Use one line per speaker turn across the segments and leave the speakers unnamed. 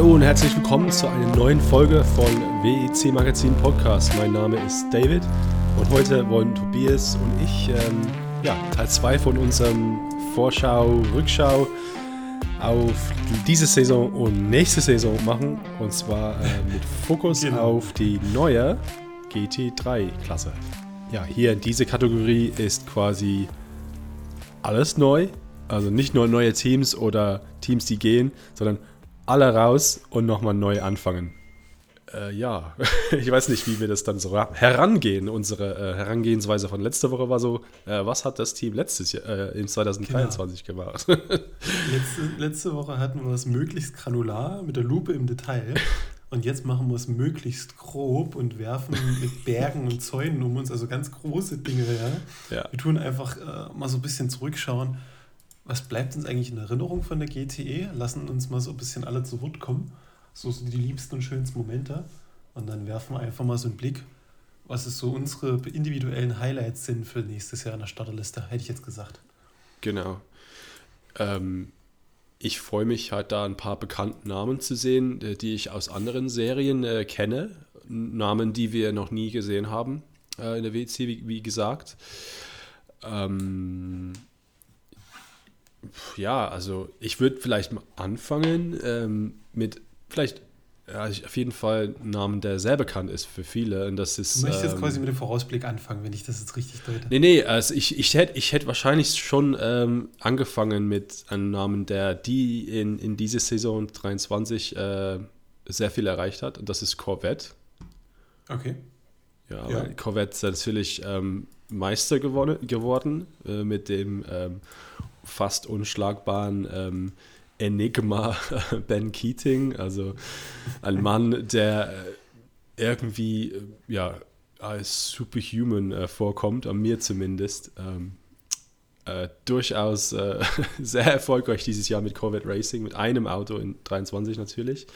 Hallo und herzlich willkommen zu einer neuen Folge von WEC Magazin Podcast. Mein Name ist David und heute wollen Tobias und ich ähm, ja, Teil 2 von unserem Vorschau, Rückschau auf diese Saison und nächste Saison machen. Und zwar äh, mit Fokus genau. auf die neue GT3-Klasse. Ja, hier in dieser Kategorie ist quasi alles neu. Also nicht nur neue Teams oder Teams, die gehen, sondern alle raus und nochmal neu anfangen. Äh, ja, ich weiß nicht, wie wir das dann so herangehen. Unsere äh, Herangehensweise von letzter Woche war so, äh, was hat das Team letztes Jahr, äh, in 2023 genau. gemacht?
letzte, letzte Woche hatten wir es möglichst granular mit der Lupe im Detail. Und jetzt machen wir es möglichst grob und werfen mit Bergen und Zäunen um uns, also ganz große Dinge. Ja? ja. Wir tun einfach äh, mal so ein bisschen zurückschauen was bleibt uns eigentlich in Erinnerung von der GTE? Lassen uns mal so ein bisschen alle zu Wort kommen. So sind die liebsten und schönsten Momente. Und dann werfen wir einfach mal so einen Blick, was es so unsere individuellen Highlights sind für nächstes Jahr in der Starterliste, hätte ich jetzt gesagt.
Genau. Ähm, ich freue mich halt da ein paar bekannte Namen zu sehen, äh, die ich aus anderen Serien äh, kenne. Namen, die wir noch nie gesehen haben äh, in der WC, wie, wie gesagt. Ähm, ja, also ich würde vielleicht mal anfangen ähm, mit vielleicht ja, auf jeden Fall einen Namen, der sehr bekannt ist für viele. Und das ist,
du möchtest jetzt ähm, quasi mit dem Vorausblick anfangen, wenn ich das jetzt richtig deute.
Nee, nee, also ich, ich hätte ich hätt wahrscheinlich schon ähm, angefangen mit einem Namen, der die in, in diese Saison 23 äh, sehr viel erreicht hat. Und das ist Corvette.
Okay.
Ja, ja. Corvette ist natürlich ähm, Meister gewonnen, geworden äh, mit dem ähm, fast unschlagbaren ähm, Enigma Ben Keating, also ein Mann, der äh, irgendwie äh, ja, als Superhuman äh, vorkommt, an mir zumindest. Ähm, äh, durchaus äh, sehr erfolgreich dieses Jahr mit Corvette Racing, mit einem Auto in 23 natürlich.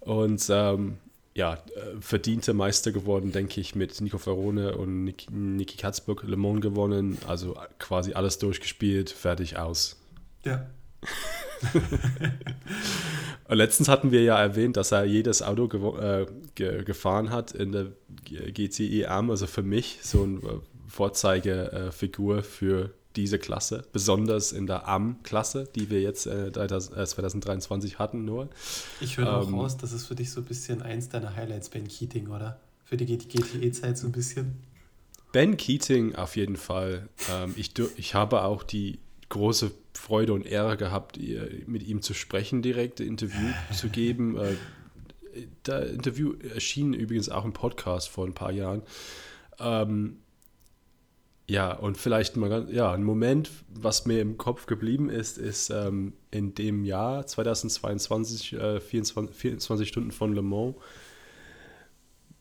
Und ähm, ja, äh, verdiente Meister geworden, denke ich, mit Nico Ferrone und Niki, Niki Katzburg Le Mans gewonnen. Also quasi alles durchgespielt, fertig aus.
Ja.
und letztens hatten wir ja erwähnt, dass er jedes Auto äh, ge gefahren hat in der GCE Arm. Also für mich so eine äh, Vorzeigefigur für diese Klasse, besonders in der AM-Klasse, die wir jetzt äh, 2023 äh, hatten nur.
Ich höre auch ähm, raus, das ist für dich so ein bisschen eins deiner Highlights, Ben Keating, oder? Für die GTE-Zeit so ein bisschen.
Ben Keating auf jeden Fall. Ähm, ich, ich habe auch die große Freude und Ehre gehabt, mit ihm zu sprechen, direkt Interview zu geben. Äh, das Interview erschien übrigens auch im Podcast vor ein paar Jahren. Ähm, ja, und vielleicht mal ganz, ja, ein Moment, was mir im Kopf geblieben ist, ist ähm, in dem Jahr 2022, äh, 24, 24 Stunden von Le Mans,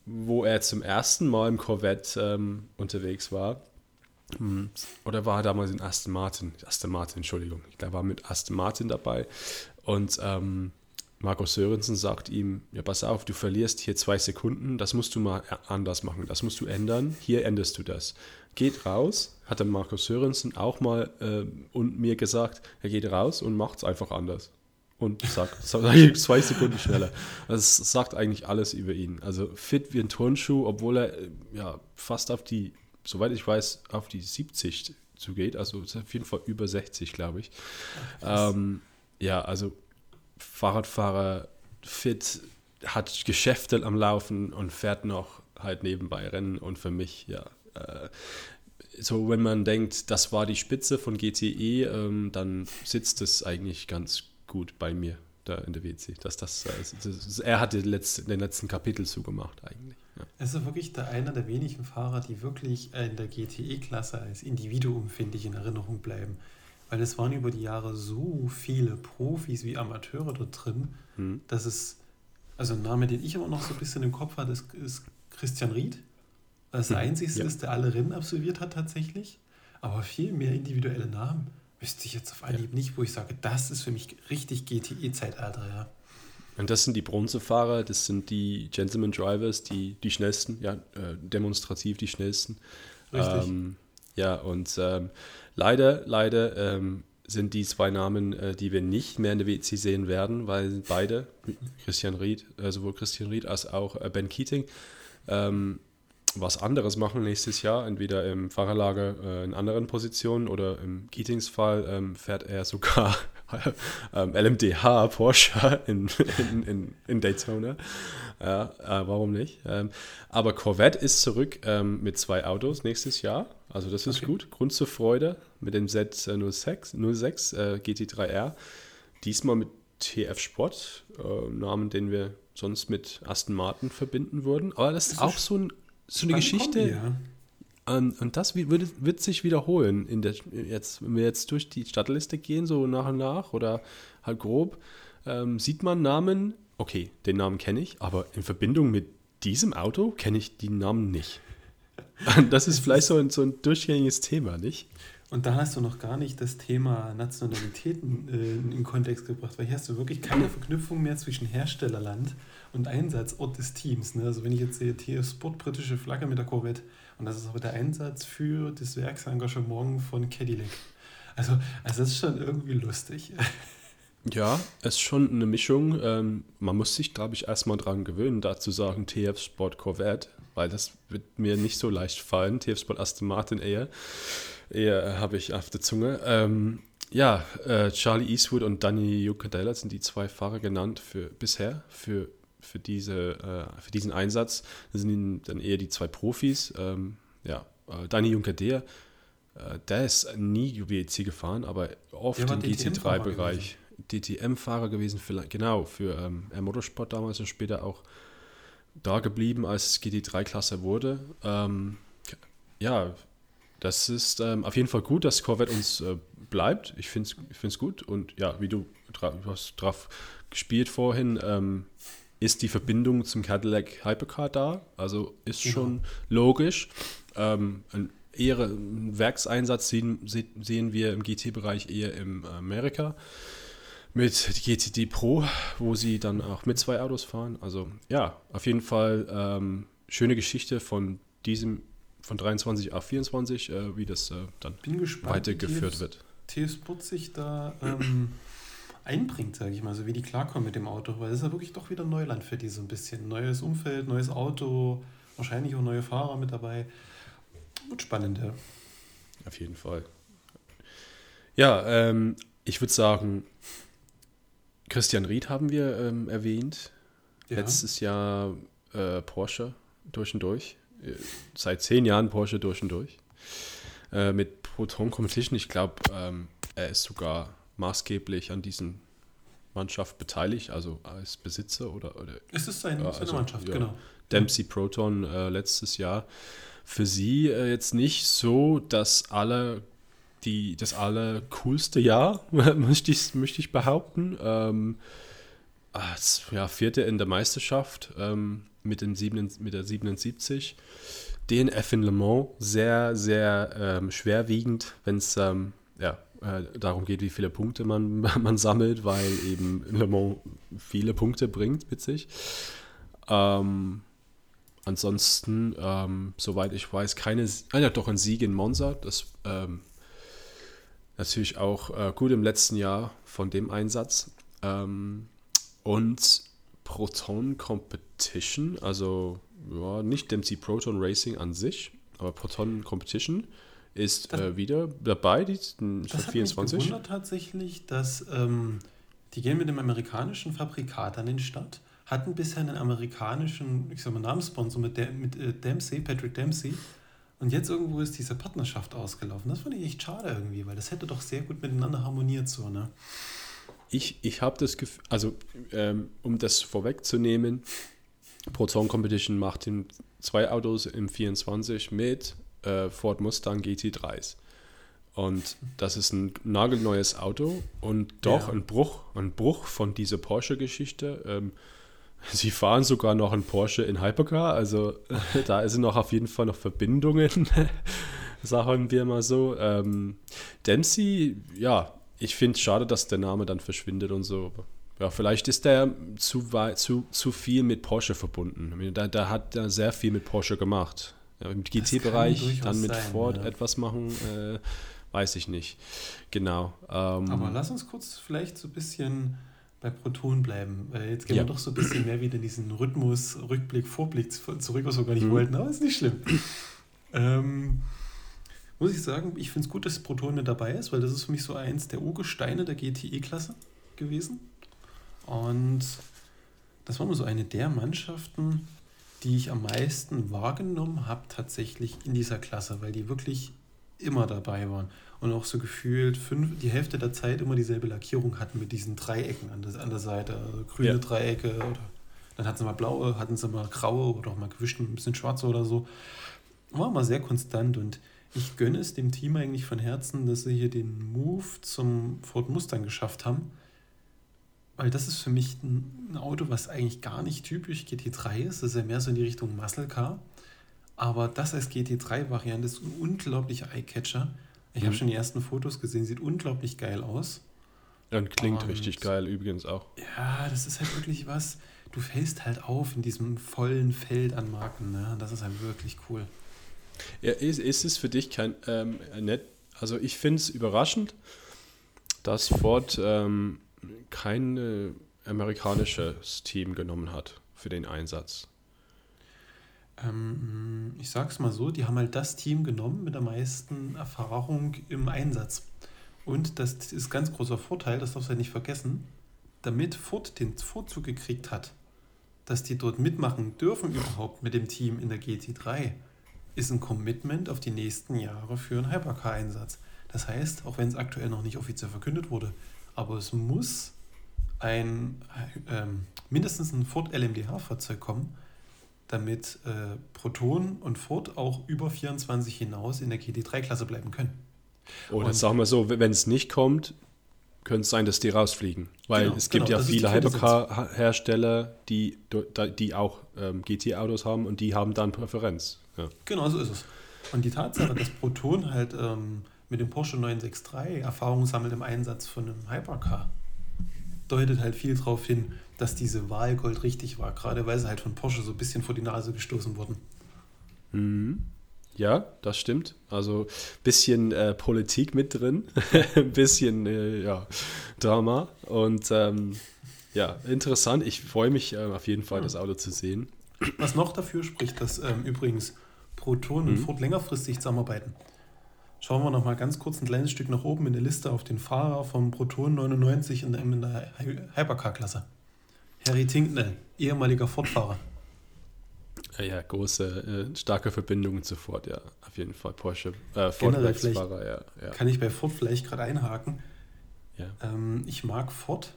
wo er zum ersten Mal im Corvette ähm, unterwegs war. Hm, oder war er damals in Aston Martin? Aston Martin, Entschuldigung. Ich glaube, er war mit Aston Martin dabei. Und ähm, Markus Sörensen sagt ihm, ja, pass auf, du verlierst hier zwei Sekunden, das musst du mal anders machen, das musst du ändern, hier änderst du das geht raus, hat dann Markus Sörensen auch mal äh, und mir gesagt, er geht raus und macht es einfach anders. Und sagt zwei Sekunden schneller. Das sagt eigentlich alles über ihn. Also fit wie ein Turnschuh, obwohl er äh, ja fast auf die, soweit ich weiß, auf die 70 zugeht. Also auf jeden Fall über 60, glaube ich. Ähm, ja, also Fahrradfahrer fit, hat Geschäfte am Laufen und fährt noch halt nebenbei Rennen. Und für mich, ja, äh, so wenn man denkt, das war die Spitze von GTE, ähm, dann sitzt es eigentlich ganz gut bei mir da in der WC. Dass das, das, das er hat den letzten, den letzten Kapitel zugemacht eigentlich.
Ja. Es ist wirklich der einer der wenigen Fahrer, die wirklich in der GTE-Klasse als Individuum, finde ich, in Erinnerung bleiben. Weil es waren über die Jahre so viele Profis wie Amateure dort drin, hm. dass es, also ein Name, den ich immer noch so ein bisschen im Kopf hatte, ist, ist Christian Ried das hm, Einzige ja. ist, der alle Rennen absolviert hat tatsächlich. Aber viel mehr individuelle Namen wüsste ich jetzt auf Anhieb ja. nicht, wo ich sage, das ist für mich richtig GTE-Zeitalter, ja.
Und das sind die Bronzefahrer, das sind die Gentleman Drivers, die, die schnellsten, ja, äh, demonstrativ die schnellsten. Richtig. Ähm, ja, und ähm, leider, leider ähm, sind die zwei Namen, äh, die wir nicht mehr in der WC sehen werden, weil beide, Christian Ried, äh, sowohl Christian Ried als auch äh, Ben Keating, ähm, was anderes machen nächstes Jahr, entweder im Fahrerlager äh, in anderen Positionen oder im Keatings Fall ähm, fährt er sogar ähm, LMDH Porsche in, in, in, in Daytona. Ja, äh, warum nicht? Ähm, aber Corvette ist zurück ähm, mit zwei Autos nächstes Jahr. Also das ist okay. gut. Grund zur Freude mit dem Z06 06, äh, GT3R. Diesmal mit TF Sport, äh, Namen, den wir sonst mit Aston Martin verbinden würden. Aber das ist, ist auch so, ein, so eine Geschichte. Kombi, ja. Um, und das wird, wird, sich wiederholen. In der, jetzt, wenn wir jetzt durch die Stadtliste gehen, so nach und nach oder halt grob, ähm, sieht man Namen, okay, den Namen kenne ich, aber in Verbindung mit diesem Auto kenne ich die Namen nicht. Das ist vielleicht so ein, so ein durchgängiges Thema, nicht?
Und da hast du noch gar nicht das Thema Nationalitäten äh, in Kontext gebracht, weil hier hast du wirklich keine Verknüpfung mehr zwischen Herstellerland und Einsatzort des Teams. Ne? Also wenn ich jetzt sehe, TF Sport, britische Flagge mit der Corvette und das ist aber der Einsatz für das Werksengagement von Cadillac. Also, also das ist schon irgendwie lustig.
Ja, es ist schon eine Mischung. Ähm, man muss sich, glaube ich, erstmal dran gewöhnen, da zu sagen TF Sport Corvette, weil das wird mir nicht so leicht fallen. TF Sport Aston Martin eher. Eher habe ich auf der Zunge. Ähm, ja, äh, Charlie Eastwood und Danny Jucadella sind die zwei Fahrer genannt für bisher für, für, diese, äh, für diesen Einsatz. Das sind dann eher die zwei Profis. Ähm, ja, äh, Danny Jucadella, äh, der ist nie WEC gefahren, aber oft im GT3-Bereich. DTM-Fahrer gewesen, vielleicht, genau, für ähm, Air Motorsport damals und später auch da geblieben, als GT3-Klasse wurde. Ähm, ja, das ist ähm, auf jeden Fall gut, dass Corvette uns äh, bleibt. Ich finde es gut und ja, wie du, hast drauf gespielt vorhin, ähm, ist die Verbindung zum Cadillac Hypercar da. Also ist schon logisch. Ähm, ein eher einen Werkseinsatz sehen, sehen wir im GT-Bereich eher in Amerika mit GTD Pro, wo sie dann auch mit zwei Autos fahren. Also ja, auf jeden Fall ähm, schöne Geschichte von diesem, von 23 auf 24, äh, wie das äh, dann gespannt, weitergeführt TF, wird.
Sport sich da ähm, einbringt, sage ich mal, so wie die klarkommen mit dem Auto, weil es ist ja wirklich doch wieder Neuland für die so ein bisschen. Neues Umfeld, neues Auto, wahrscheinlich auch neue Fahrer mit dabei. Wird spannend, ja.
Auf jeden Fall. Ja, ähm, ich würde sagen, Christian Ried haben wir ähm, erwähnt. Ja. Letztes Jahr äh, Porsche durch und durch. Äh, seit zehn Jahren Porsche durch und durch. Äh, mit Proton Competition. Ich glaube, ähm, er ist sogar maßgeblich an diesen Mannschaft beteiligt, also als Besitzer oder. oder
es ist sein, äh, seine Mannschaft, ja, genau.
Dempsey Proton äh, letztes Jahr. Für sie äh, jetzt nicht so, dass alle die, das allercoolste Jahr, möchte ich, möchte ich behaupten. Ähm, als, ja, Vierte in der Meisterschaft ähm, mit, dem 7, mit der 77. DNF in Le Mans sehr, sehr ähm, schwerwiegend, wenn es ähm, ja, äh, darum geht, wie viele Punkte man, man sammelt, weil eben Le Mans viele Punkte bringt sich. Ähm, ansonsten, ähm, soweit ich weiß, keine, ah ja, doch ein Sieg in Monza, das ähm, natürlich auch äh, gut im letzten Jahr von dem Einsatz. Ähm, und Proton Competition, also ja, nicht Dempsey Proton Racing an sich, aber Proton Competition ist das, äh, wieder dabei, die
das 24. Hat mich gewundert tatsächlich, dass ähm, die gehen mit dem amerikanischen Fabrikat an den Start, hatten bisher einen amerikanischen, ich sag mal, Namenssponsor mit, der, mit äh, Dempsey, Patrick Dempsey, und jetzt irgendwo ist diese Partnerschaft ausgelaufen. Das fand ich echt schade irgendwie, weil das hätte doch sehr gut miteinander harmoniert so, ne?
Ich, ich habe das Gefühl, also ähm, um das vorwegzunehmen, Proton Competition macht in zwei Autos im 24 mit äh, Ford Mustang GT3s. Und das ist ein nagelneues Auto und doch ja. ein Bruch, ein Bruch von dieser Porsche-Geschichte. Ähm, Sie fahren sogar noch einen Porsche in Hypercar, also da sind noch auf jeden Fall noch Verbindungen, sagen wir mal so. Ähm, Dempsey, ja, ich finde es schade, dass der Name dann verschwindet und so. Ja, vielleicht ist der zu, zu, zu viel mit Porsche verbunden. Da, da hat er sehr viel mit Porsche gemacht. Ja, Im GT-Bereich, dann mit sein, Ford ja. etwas machen. Äh, weiß ich nicht. Genau. Ähm,
Aber lass uns kurz vielleicht so ein bisschen bei Proton bleiben, jetzt gehen
Ja.
wir doch so ein bisschen mehr wieder in diesen Rhythmus, Rückblick, Vorblick zurück, was wir gar nicht
Mhm.
wollten, aber ist nicht schlimm. ähm, muss ich sagen, ich finde es gut, dass Proton mit dabei ist, weil das ist für mich so eins der Urgesteine der GTE-Klasse gewesen. Und das war immer so eine der Mannschaften, die ich am meisten wahrgenommen habe, tatsächlich in dieser Klasse, weil die wirklich immer dabei waren und auch so gefühlt fünf, die Hälfte der Zeit immer dieselbe Lackierung hatten mit diesen Dreiecken an der, an der Seite. Also grüne
Ja.
Dreiecke oder dann hatten sie mal blaue, hatten sie mal graue oder auch mal gewischt ein bisschen schwarze oder so. War mal sehr konstant und ich gönne es dem Team eigentlich von Herzen, dass sie hier den Move zum Ford Mustang geschafft haben. Weil das ist für mich ein, Auto, was eigentlich gar nicht typisch GT3 ist. Das ist ja mehr so in die Richtung Muscle Car. Aber das als GT3-Variante ist ein unglaublicher Eyecatcher. Ich habe
Mhm.
schon die ersten Fotos gesehen, sieht unglaublich geil aus.
und klingt
Und-
richtig geil übrigens auch.
Ja, das ist halt wirklich was. Du fällst halt auf in diesem vollen Feld an Marken. Ne? Das ist halt wirklich cool.
Ist, ist es für dich kein ähm, nett? Also ich finde es überraschend, dass Ford ähm, kein äh, amerikanisches Team genommen hat für den Einsatz.
Ähm, ich sag's mal so, die haben halt das Team genommen mit der meisten Erfahrung im Einsatz. Und das ist ganz großer Vorteil, das darfst du ja nicht vergessen, damit Ford den Vorzug gekriegt hat, dass die dort mitmachen dürfen überhaupt mit dem Team in der GT3, ist ein Commitment auf die nächsten Jahre für einen Hypercar-Einsatz. Das heißt, auch wenn es aktuell noch nicht offiziell verkündet wurde, aber es muss ein ähm, mindestens ein Ford LMDH-Fahrzeug kommen, damit äh, Proton und Ford auch über 24 hinaus in der GT3-Klasse bleiben können.
Oder
Und-
sagen wir so, wenn es nicht kommt, könnte es sein, dass die rausfliegen. Weil
Genau,
es gibt
genau,
ja viele. Hypercar-Hersteller, die, die auch ähm, GT-Autos haben und die haben dann Präferenz. Ja.
Genau, so ist es. Und die Tatsache, dass Proton halt ähm, mit dem Porsche 963 Erfahrung sammelt im Einsatz von einem Hypercar, deutet halt viel darauf hin, dass diese Wahl Gold richtig war, gerade weil sie halt von Porsche so ein bisschen vor die Nase gestoßen wurden.
Mhm. Ja, das stimmt. Also ein bisschen äh, Politik mit drin, ein bisschen äh, ja, Drama und ähm, ja, interessant. Ich freue mich äh, auf jeden Fall, das Auto zu sehen.
Was noch dafür spricht, dass ähm, übrigens Proton und
Mhm.
Ford längerfristig zusammenarbeiten. Schauen wir noch mal ganz kurz ein kleines Stück nach oben in der Liste auf den Fahrer vom Proton 99 in der, in der Hy- Hypercar-Klasse. Harry Tinknell, ehemaliger Ford-Fahrer.
Äh, ja, große, äh, starke Verbindungen zu Ford, ja, auf jeden Fall. Porsche, äh,
Generell
Ford-Fahrer, ja, ja,
Kann ich bei Ford vielleicht gerade einhaken.
ja.
Ähm, ich mag Ford,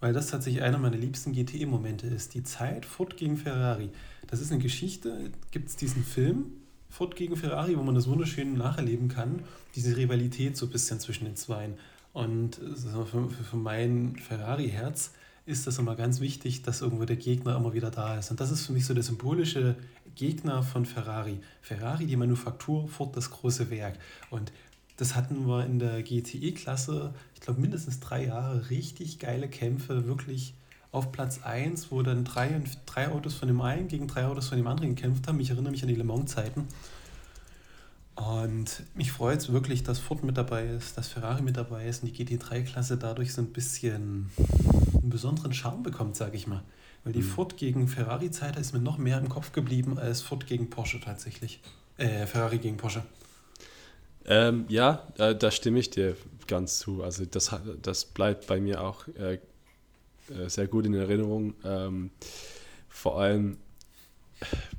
weil das tatsächlich einer meiner liebsten GTE-Momente ist. Die Zeit Ford gegen Ferrari. Das ist eine Geschichte, gibt es diesen Film, Ford gegen Ferrari, wo man das wunderschön nacherleben kann, diese Rivalität so ein bisschen zwischen den Zweien. Und äh, für für mein Ferrari-Herz ist das immer ganz wichtig, dass irgendwo der Gegner immer wieder da ist. Und das ist für mich so der symbolische Gegner von Ferrari. Ferrari, die Manufaktur, Ford, das große Werk. Und das hatten wir in der GTE-Klasse, ich glaube mindestens drei Jahre, richtig geile Kämpfe, wirklich auf Platz 1, wo dann drei, drei Autos von dem einen gegen drei Autos von dem anderen gekämpft haben. Ich erinnere mich an die Le Mans-Zeiten. Und mich freut es wirklich, dass Ford mit dabei ist, dass Ferrari mit dabei ist und die GT3-Klasse dadurch so ein bisschen einen besonderen Charme bekommt, sage ich mal. Weil die
Mhm.
Ford gegen Ferrari-Zeit ist mir noch mehr im Kopf geblieben als Ford gegen Porsche tatsächlich. Äh, Ferrari gegen Porsche.
Ähm, ja, äh, da stimme ich dir ganz zu. Also das, das bleibt bei mir auch äh, äh, sehr gut in Erinnerung. Ähm, vor allem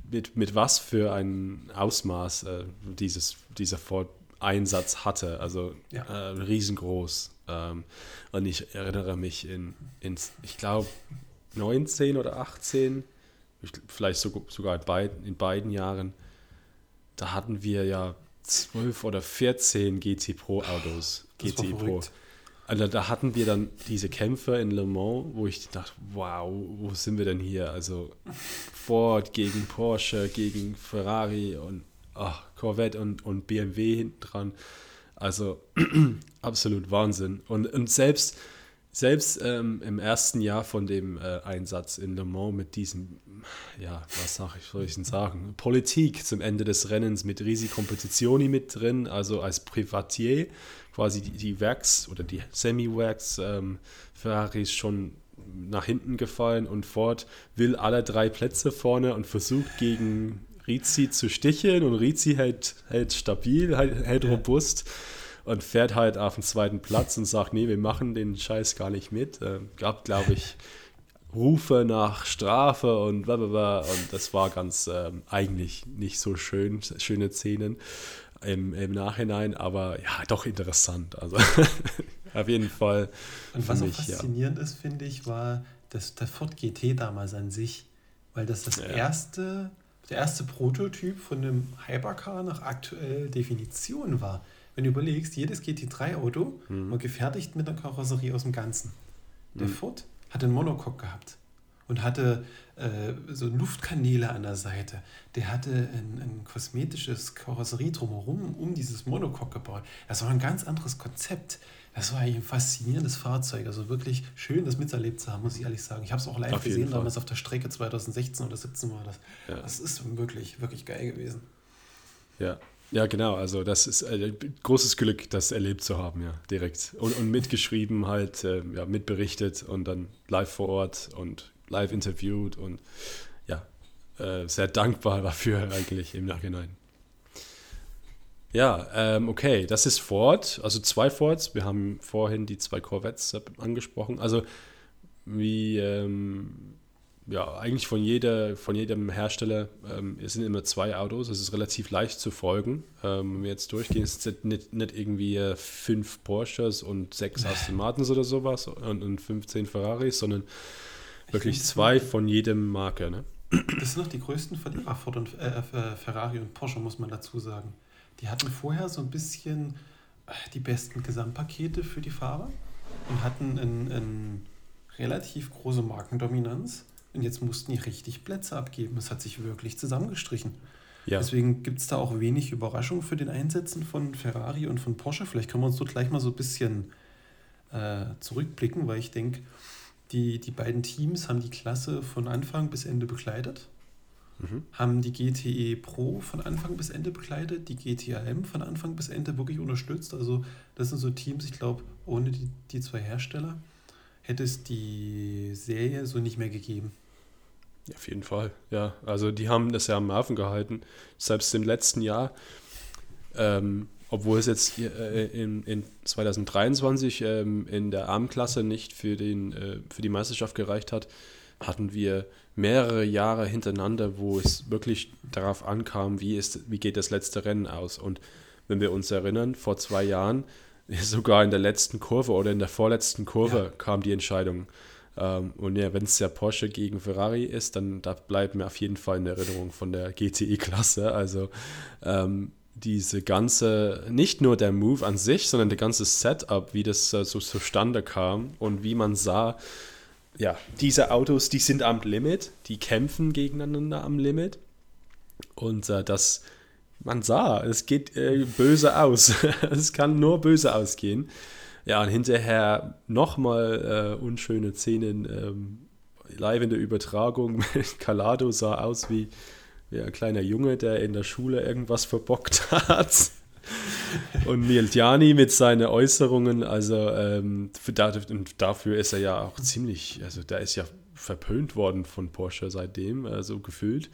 mit, mit was für ein Ausmaß äh, dieses, dieser Ford-Einsatz hatte. Also
Ja.
äh, riesengroß. Ähm, und ich erinnere mich in, ins, ich glaube, 19 oder 18, ich, vielleicht sogar, in, beiden, in beiden Jahren, da hatten wir ja 12 oder 14 GT Pro Autos.
Das
GT Pro. Also da hatten wir dann diese Kämpfe in Le Mans, wo ich dachte, wow, wo sind wir denn hier? Also Ford gegen Porsche, gegen Ferrari und ach, Corvette und, und BMW hinten dran. Also absolut Wahnsinn. Und, und selbst, selbst ähm, im ersten Jahr von dem äh, Einsatz in Le Mans mit diesem, ja, was sag ich, soll ich denn sagen? Politik zum Ende des Rennens mit Risikompetizioni mit drin, also als Privatier, quasi die, die Werks- oder die Semi-Werks ähm, Ferraris schon nach hinten gefallen und Ford will alle drei Plätze vorne und versucht gegen Rizzi zu sticheln und Rizzi hält, hält stabil, hält, hält robust und fährt halt auf den zweiten Platz und sagt, nee, wir machen den Scheiß gar nicht mit. Äh, gab, glaube ich, Rufe nach Strafe und blablabla und das war ganz ähm, eigentlich nicht so schön, schöne Szenen im, im Nachhinein, aber ja, doch interessant. Also auf jeden Fall.
Und was mich, auch faszinierend ja. ist, finde ich, war das, der Ford GT damals an sich, weil das das ja. erste, der erste Prototyp von einem Hypercar nach aktuell Definition war wenn du überlegst, jedes GT3-Auto mhm. war gefertigt mit einer Karosserie aus dem Ganzen. Der mhm. Ford hat einen Monocoque gehabt und hatte äh, so Luftkanäle an der Seite. Der hatte ein, ein kosmetisches Karosserie drumherum um dieses Monocoque gebaut. Das war ein ganz anderes Konzept. Das war eigentlich ein faszinierendes Fahrzeug. Also wirklich schön, das miterlebt zu haben, muss ich ehrlich sagen. Ich habe es auch live auf gesehen, damals auf der Strecke 2016 oder 2017 war das. Ja. Das ist wirklich, wirklich geil gewesen.
Ja, ja, genau. Also das ist äh, großes Glück, das erlebt zu haben, ja, direkt. Und, und mitgeschrieben halt, äh, ja, mitberichtet und dann live vor Ort und live interviewt und ja, äh, sehr dankbar dafür eigentlich im Nachhinein. Ja, ähm, okay, das ist Ford, also zwei Fords. Wir haben vorhin die zwei Corvettes angesprochen. Also wie ähm, ja, eigentlich von, jeder, von jedem Hersteller ähm, es sind immer zwei Autos. Es ist relativ leicht zu folgen. Ähm, wenn wir jetzt durchgehen, es sind nicht, nicht irgendwie äh, fünf Porsches und sechs Aston Martins oder sowas und, und 15 Ferraris, sondern wirklich zwei von jedem Marke. Ne?
Das sind noch die größten Verlierer, Ford und, äh, Ferrari und Porsche, muss man dazu sagen. Die hatten vorher so ein bisschen äh, die besten Gesamtpakete für die Fahrer und hatten eine relativ große Markendominanz und jetzt mussten die richtig Plätze abgeben. Es hat sich wirklich zusammengestrichen. Ja. Deswegen gibt es da auch wenig Überraschung für den Einsätzen von Ferrari und von Porsche. Vielleicht können wir uns dort gleich mal so ein bisschen äh, zurückblicken, weil ich denke, die, die beiden Teams haben die Klasse von Anfang bis Ende begleitet. Mhm. Haben die GTE Pro von Anfang bis Ende begleitet, die GTAM von Anfang bis Ende wirklich unterstützt. Also das sind so Teams, ich glaube, ohne die, die zwei Hersteller hätte es die Serie so nicht mehr gegeben.
Ja, auf jeden Fall, ja. Also die haben das ja am Hafen gehalten. Selbst im letzten Jahr, ähm, obwohl es jetzt äh, in, in 2023 ähm, in der Armklasse nicht für, den, äh, für die Meisterschaft gereicht hat, hatten wir mehrere Jahre hintereinander, wo es wirklich darauf ankam, wie, ist, wie geht das letzte Rennen aus. Und wenn wir uns erinnern, vor zwei Jahren, sogar in der letzten Kurve oder in der vorletzten Kurve ja. kam die Entscheidung. Ähm, und ja, wenn es ja Porsche gegen Ferrari ist, dann da bleibt mir auf jeden Fall in Erinnerung von der GTE-Klasse. Also ähm, diese ganze, nicht nur der Move an sich, sondern der ganze Setup, wie das äh, so zustande kam und wie man sah, ja, diese Autos, die sind am Limit, die kämpfen gegeneinander am Limit. Und äh, das, man sah, es geht äh, böse aus. es kann nur böse ausgehen. Ja, und hinterher nochmal äh, unschöne Szenen ähm, live in der Übertragung. Calado sah aus wie, wie ein kleiner Junge, der in der Schule irgendwas verbockt hat. und Miltiani mit seinen Äußerungen, also ähm, für, dafür ist er ja auch ziemlich, also der ist ja verpönt worden von Porsche seitdem, äh, so gefühlt.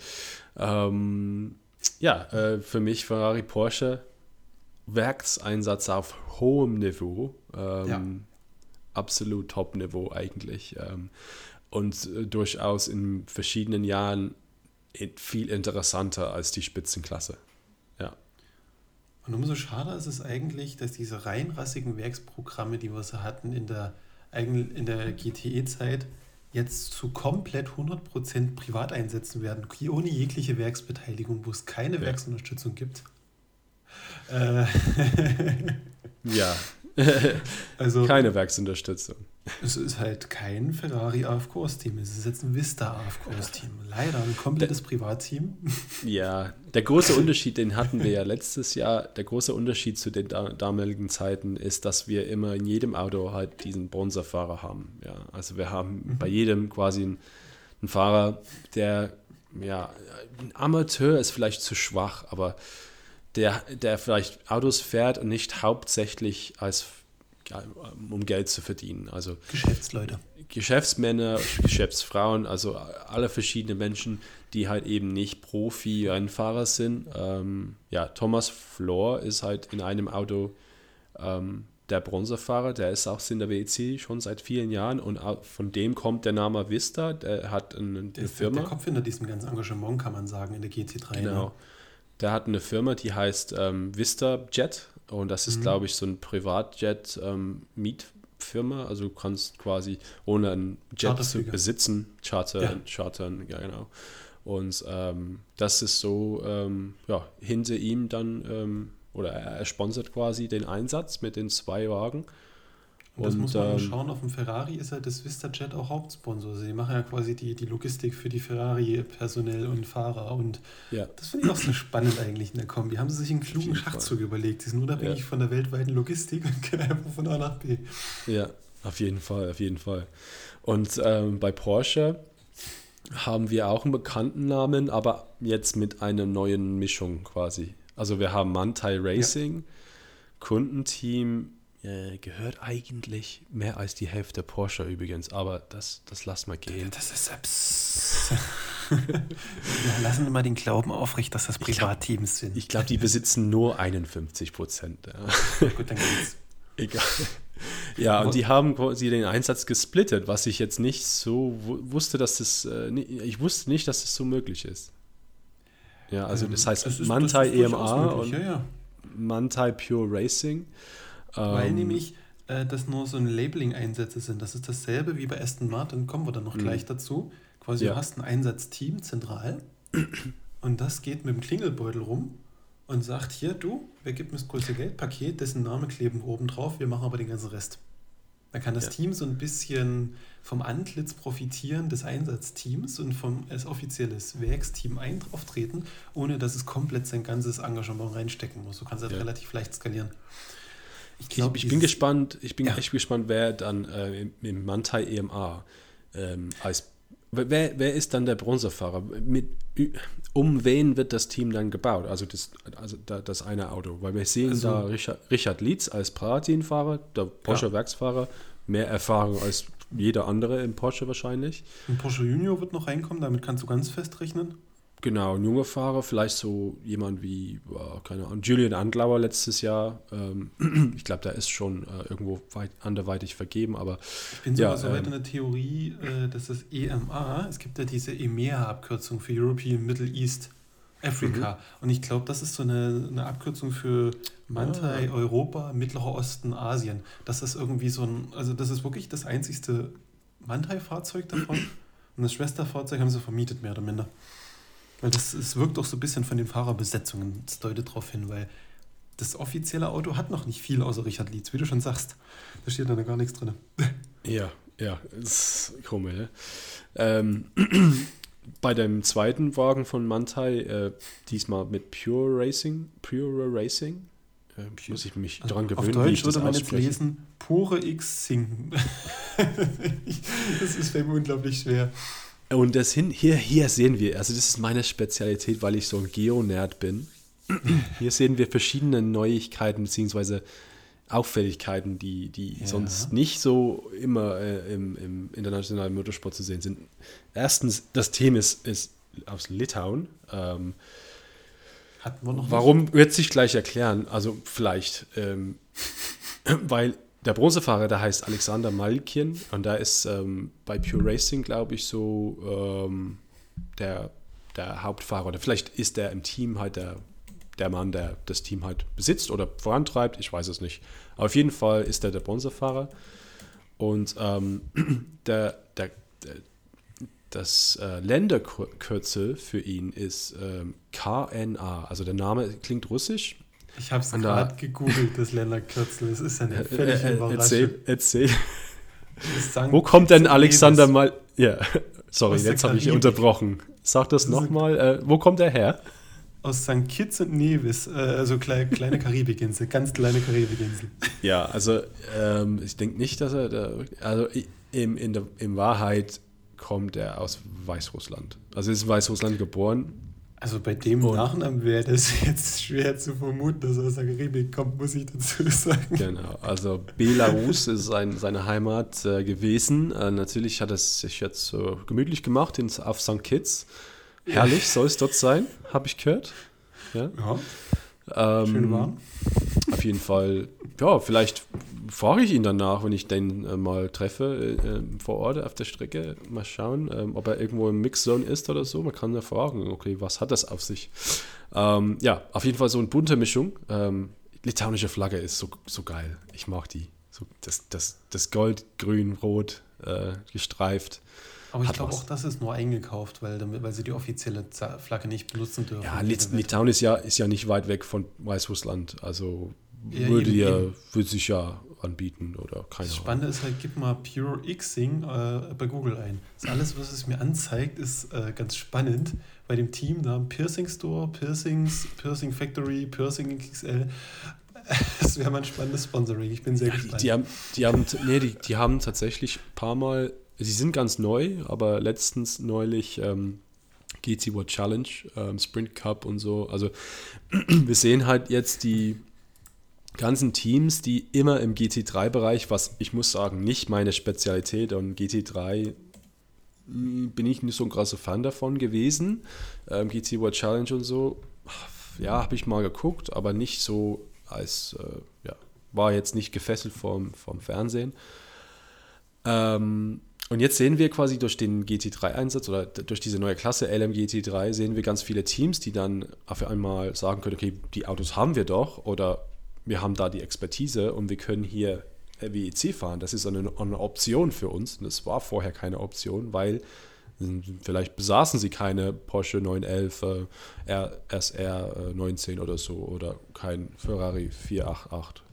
Ähm, ja, äh, für mich Ferrari Porsche Werkseinsatz auf hohem Niveau. Ähm, ja. Absolut Top-Niveau eigentlich. Ähm, und äh, durchaus in verschiedenen Jahren viel interessanter als die Spitzenklasse.
Und umso schade ist es eigentlich, dass diese reinrassigen Werksprogramme, die wir so hatten in der, in der GTE-Zeit, jetzt zu komplett 100% privat einsetzen werden, ohne jegliche Werksbeteiligung, wo es keine ja. Werksunterstützung gibt.
Äh, ja. also, Keine Werksunterstützung.
Es ist halt kein Ferrari AF-Course-Team. Es ist jetzt ein Vista AF-Course-Team. Leider ein komplettes Privatteam.
Ja, der große Unterschied, den hatten wir ja letztes Jahr. Der große Unterschied zu den damaligen Zeiten ist, dass wir immer in jedem Auto halt diesen Bronzerfahrer haben. Ja, also wir haben mhm. bei jedem quasi einen, einen Fahrer, der, ja, ein Amateur ist vielleicht zu schwach, aber der, der vielleicht Autos fährt und nicht hauptsächlich als um Geld zu verdienen. Also
Geschäftsleute.
Geschäftsmänner, Geschäftsfrauen, also alle verschiedenen Menschen, die halt eben nicht Profi-Rennfahrer sind. Ähm, ja, Thomas Flor ist halt in einem Auto ähm, der Bronzefahrer, der ist auch in der WEC schon seit vielen Jahren und von dem kommt der Name Vista, der hat eine,
der
Firma.
Der Kopf hinter diesem ganzen Engagement, kann man sagen, in der GT3.
Ne? Genau. Ne? Der hat eine Firma, die heißt ähm, Vista Jet und das ist, mhm. glaube ich, so ein Privatjet-Mietfirma. Ähm, also du kannst quasi ohne einen Jet zu besitzen, chartern, ja. chartern, ja genau. Und ähm, das ist so, ähm, ja, hinter ihm dann, ähm, oder er, er sponsert quasi den Einsatz mit den zwei Wagen.
Und das und, muss man ähm, schauen, auf dem Ferrari ist halt das VistaJet auch Hauptsponsor. Sie machen ja quasi die, die Logistik für die Ferrari-Personell und Fahrer. Und
ja.
das finde ich auch so spannend eigentlich in der Kombi. Haben sie sich einen klugen Schachzug überlegt. Die sind unabhängig ja. von der weltweiten Logistik und können einfach von A nach B.
Ja, auf jeden Fall, auf jeden Fall. Und ähm, bei Porsche haben wir auch einen bekannten Namen, aber jetzt mit einer neuen Mischung quasi. Also wir haben Mantai Racing, ja. Kundenteam äh, gehört eigentlich mehr als die Hälfte Porsche übrigens, aber das, das lass mal gehen.
Das ist abs ja, lassen wir mal den Glauben aufrecht, dass das Privatteams sind.
Ich glaube, die besitzen nur 51 Prozent. Ja. Gut, dann geht's. Egal. Ja, und die haben quasi den Einsatz gesplittet, was ich jetzt nicht so wusste, dass das, äh, ich wusste nicht, dass das so möglich ist. Ja, also das ähm, heißt Mantai EMA und ja, ja. Mantai Pure Racing.
Weil ähm, nämlich äh, das nur so ein Labeling-Einsätze sind. Das ist dasselbe wie bei Aston Martin, kommen wir dann noch mhm. gleich dazu. Quasi ja. du hast ein Einsatzteam zentral und das geht mit dem Klingelbeutel rum und sagt, hier du, wer gibt mir das größte Geldpaket, dessen Name kleben oben drauf, wir machen aber den ganzen Rest. Da kann das ja. Team so ein bisschen vom Antlitz profitieren des Einsatzteams und vom als offizielles Werksteam auftreten, ohne dass es komplett sein ganzes Engagement reinstecken muss. Du kannst das ja. relativ leicht skalieren.
Ich, glaub, ich, ich bin gespannt, ich bin ja. echt gespannt, wer dann äh, im, im Mantai EMA ähm, als wer, wer ist dann der Bronzefahrer? Mit, um wen wird das Team dann gebaut? Also das, also das eine Auto. Weil wir sehen also, da Richard, Richard Lietz als Platin-Fahrer, der Porsche-Werksfahrer, mehr Erfahrung als jeder andere im Porsche wahrscheinlich.
Ein Porsche Junior wird noch reinkommen, damit kannst du ganz fest rechnen.
Genau, ein junger Fahrer, vielleicht so jemand wie, oh, keine Ahnung, Julian Andlauer letztes Jahr. Ähm, ich glaube, der ist schon äh, irgendwo weit, anderweitig vergeben, aber.
Ich bin sogar ja, so weit ähm, in der Theorie, äh, dass das EMA, es gibt ja diese EMEA-Abkürzung für European Middle East Africa. Mhm. Und ich glaube, das ist so eine, eine Abkürzung für Mantai, ah. Europa, Mittlerer Osten, Asien. Das ist irgendwie so ein, also das ist wirklich das einzigste Mantai-Fahrzeug davon. Und das Schwesterfahrzeug haben sie vermietet, mehr oder minder. Weil das, es wirkt auch so ein bisschen von den Fahrerbesetzungen. Das deutet darauf hin, weil das offizielle Auto hat noch nicht viel außer Richard Lietz, wie du schon sagst. Da steht da gar nichts drin.
Ja, ja, das ist komisch. Ne? Ähm, bei dem zweiten Wagen von Mantai, äh, diesmal mit Pure Racing, Pure Racing, äh, muss ich mich also daran gewöhnen,
auf Deutsch wie ich würde man jetzt lesen, Pure X Sing. das ist für mich unglaublich schwer.
Und das hin, hier, hier sehen wir, also das ist meine Spezialität, weil ich so ein Geo-Nerd bin. Hier sehen wir verschiedene Neuigkeiten bzw. Auffälligkeiten, die, die ja. sonst nicht so immer äh, im, im, internationalen Motorsport zu sehen sind. Erstens, das Thema ist, ist aus Litauen. Ähm, warum, wird sich gleich erklären. Also vielleicht, ähm, weil der Bronzefahrer, der heißt Alexander Malkin und da ist ähm, bei Pure Racing, glaube ich, so ähm, der, der Hauptfahrer oder vielleicht ist der im Team halt der, der Mann, der das Team halt besitzt oder vorantreibt, ich weiß es nicht. Aber auf jeden Fall ist er der Bronzefahrer und ähm, der, der, der, das äh, Länderkürzel für ihn ist ähm, KNA, also der Name klingt russisch,
ich habe es gerade gegoogelt, das Länderkürzel. Es ist eine völlig äh, äh.
Erzähl, erzähl. Wo kommt denn Alexander mal. Ja, sorry, jetzt habe ich unterbrochen. Sag das, das nochmal. Äh, wo kommt er her?
Aus St. Kitts und Nevis, äh, also kleine, kleine Karibikinsel, ganz kleine Karibikinsel.
Ja, also ähm, ich denke nicht, dass er da, also in, in, der, in Wahrheit kommt er aus Weißrussland. Also ist in Weißrussland geboren,
also bei dem und Nachnamen wäre das jetzt schwer zu vermuten, dass er aus der Karibik kommt, muss ich dazu sagen.
Genau, also Belarus ist sein, seine Heimat äh, gewesen. Äh, natürlich hat er sich jetzt so gemütlich gemacht in, auf St. Kitts. Herrlich soll es dort sein, habe ich gehört. Ja. ja. Ähm, Schön warm. Auf jeden Fall, ja, vielleicht frage ich ihn danach, wenn ich den äh, mal treffe äh, ähm, vor Ort auf der Strecke. Mal schauen, ähm, ob er irgendwo im Mixzone ist oder so. Man kann ja fragen, okay, was hat das auf sich? Ähm, ja, auf jeden Fall so eine bunte Mischung. Ähm, litauische Flagge ist so, so geil. Ich mag die. So, das, das, das Gold, Grün, Rot äh, gestreift.
Aber ich glaube auch, das ist nur eingekauft, weil, weil sie die offizielle Flagge nicht benutzen dürfen.
Ja, Litauen ist ja, ist ja nicht weit weg von Weißrussland. Also ja, würde, eben, ja, eben. würde sich ja anbieten oder keine
Das Spannende ist halt, gib mal Pure Xing äh, bei Google ein. Das alles, was es mir anzeigt, ist äh, ganz spannend. Bei dem Team da Piercing Store, Piercings, Piercing Factory, Piercing XL. Das wäre mal ein spannendes Sponsoring. Ich bin sehr ja, gespannt.
Die haben, die, haben, nee, die, die haben tatsächlich ein paar Mal, sie sind ganz neu, aber letztens neulich ähm, GT World Challenge, ähm, Sprint Cup und so. Also wir sehen halt jetzt die ganzen Teams, die immer im GT3-Bereich, was ich muss sagen, nicht meine Spezialität und GT3 hm, bin ich nicht so ein krasser Fan davon gewesen. Ähm, GT World Challenge und so, ja, habe ich mal geguckt, aber nicht so als, äh, ja, war jetzt nicht gefesselt vom, vom Fernsehen. Ähm, und jetzt sehen wir quasi durch den GT3-Einsatz oder durch diese neue Klasse LMGT3 sehen wir ganz viele Teams, die dann auf einmal sagen können, okay, die Autos haben wir doch oder wir haben da die Expertise und wir können hier WEC fahren. Das ist eine, eine Option für uns. Und das war vorher keine Option, weil vielleicht besaßen sie keine Porsche 911 äh, SR 19 oder so oder kein Ferrari 488.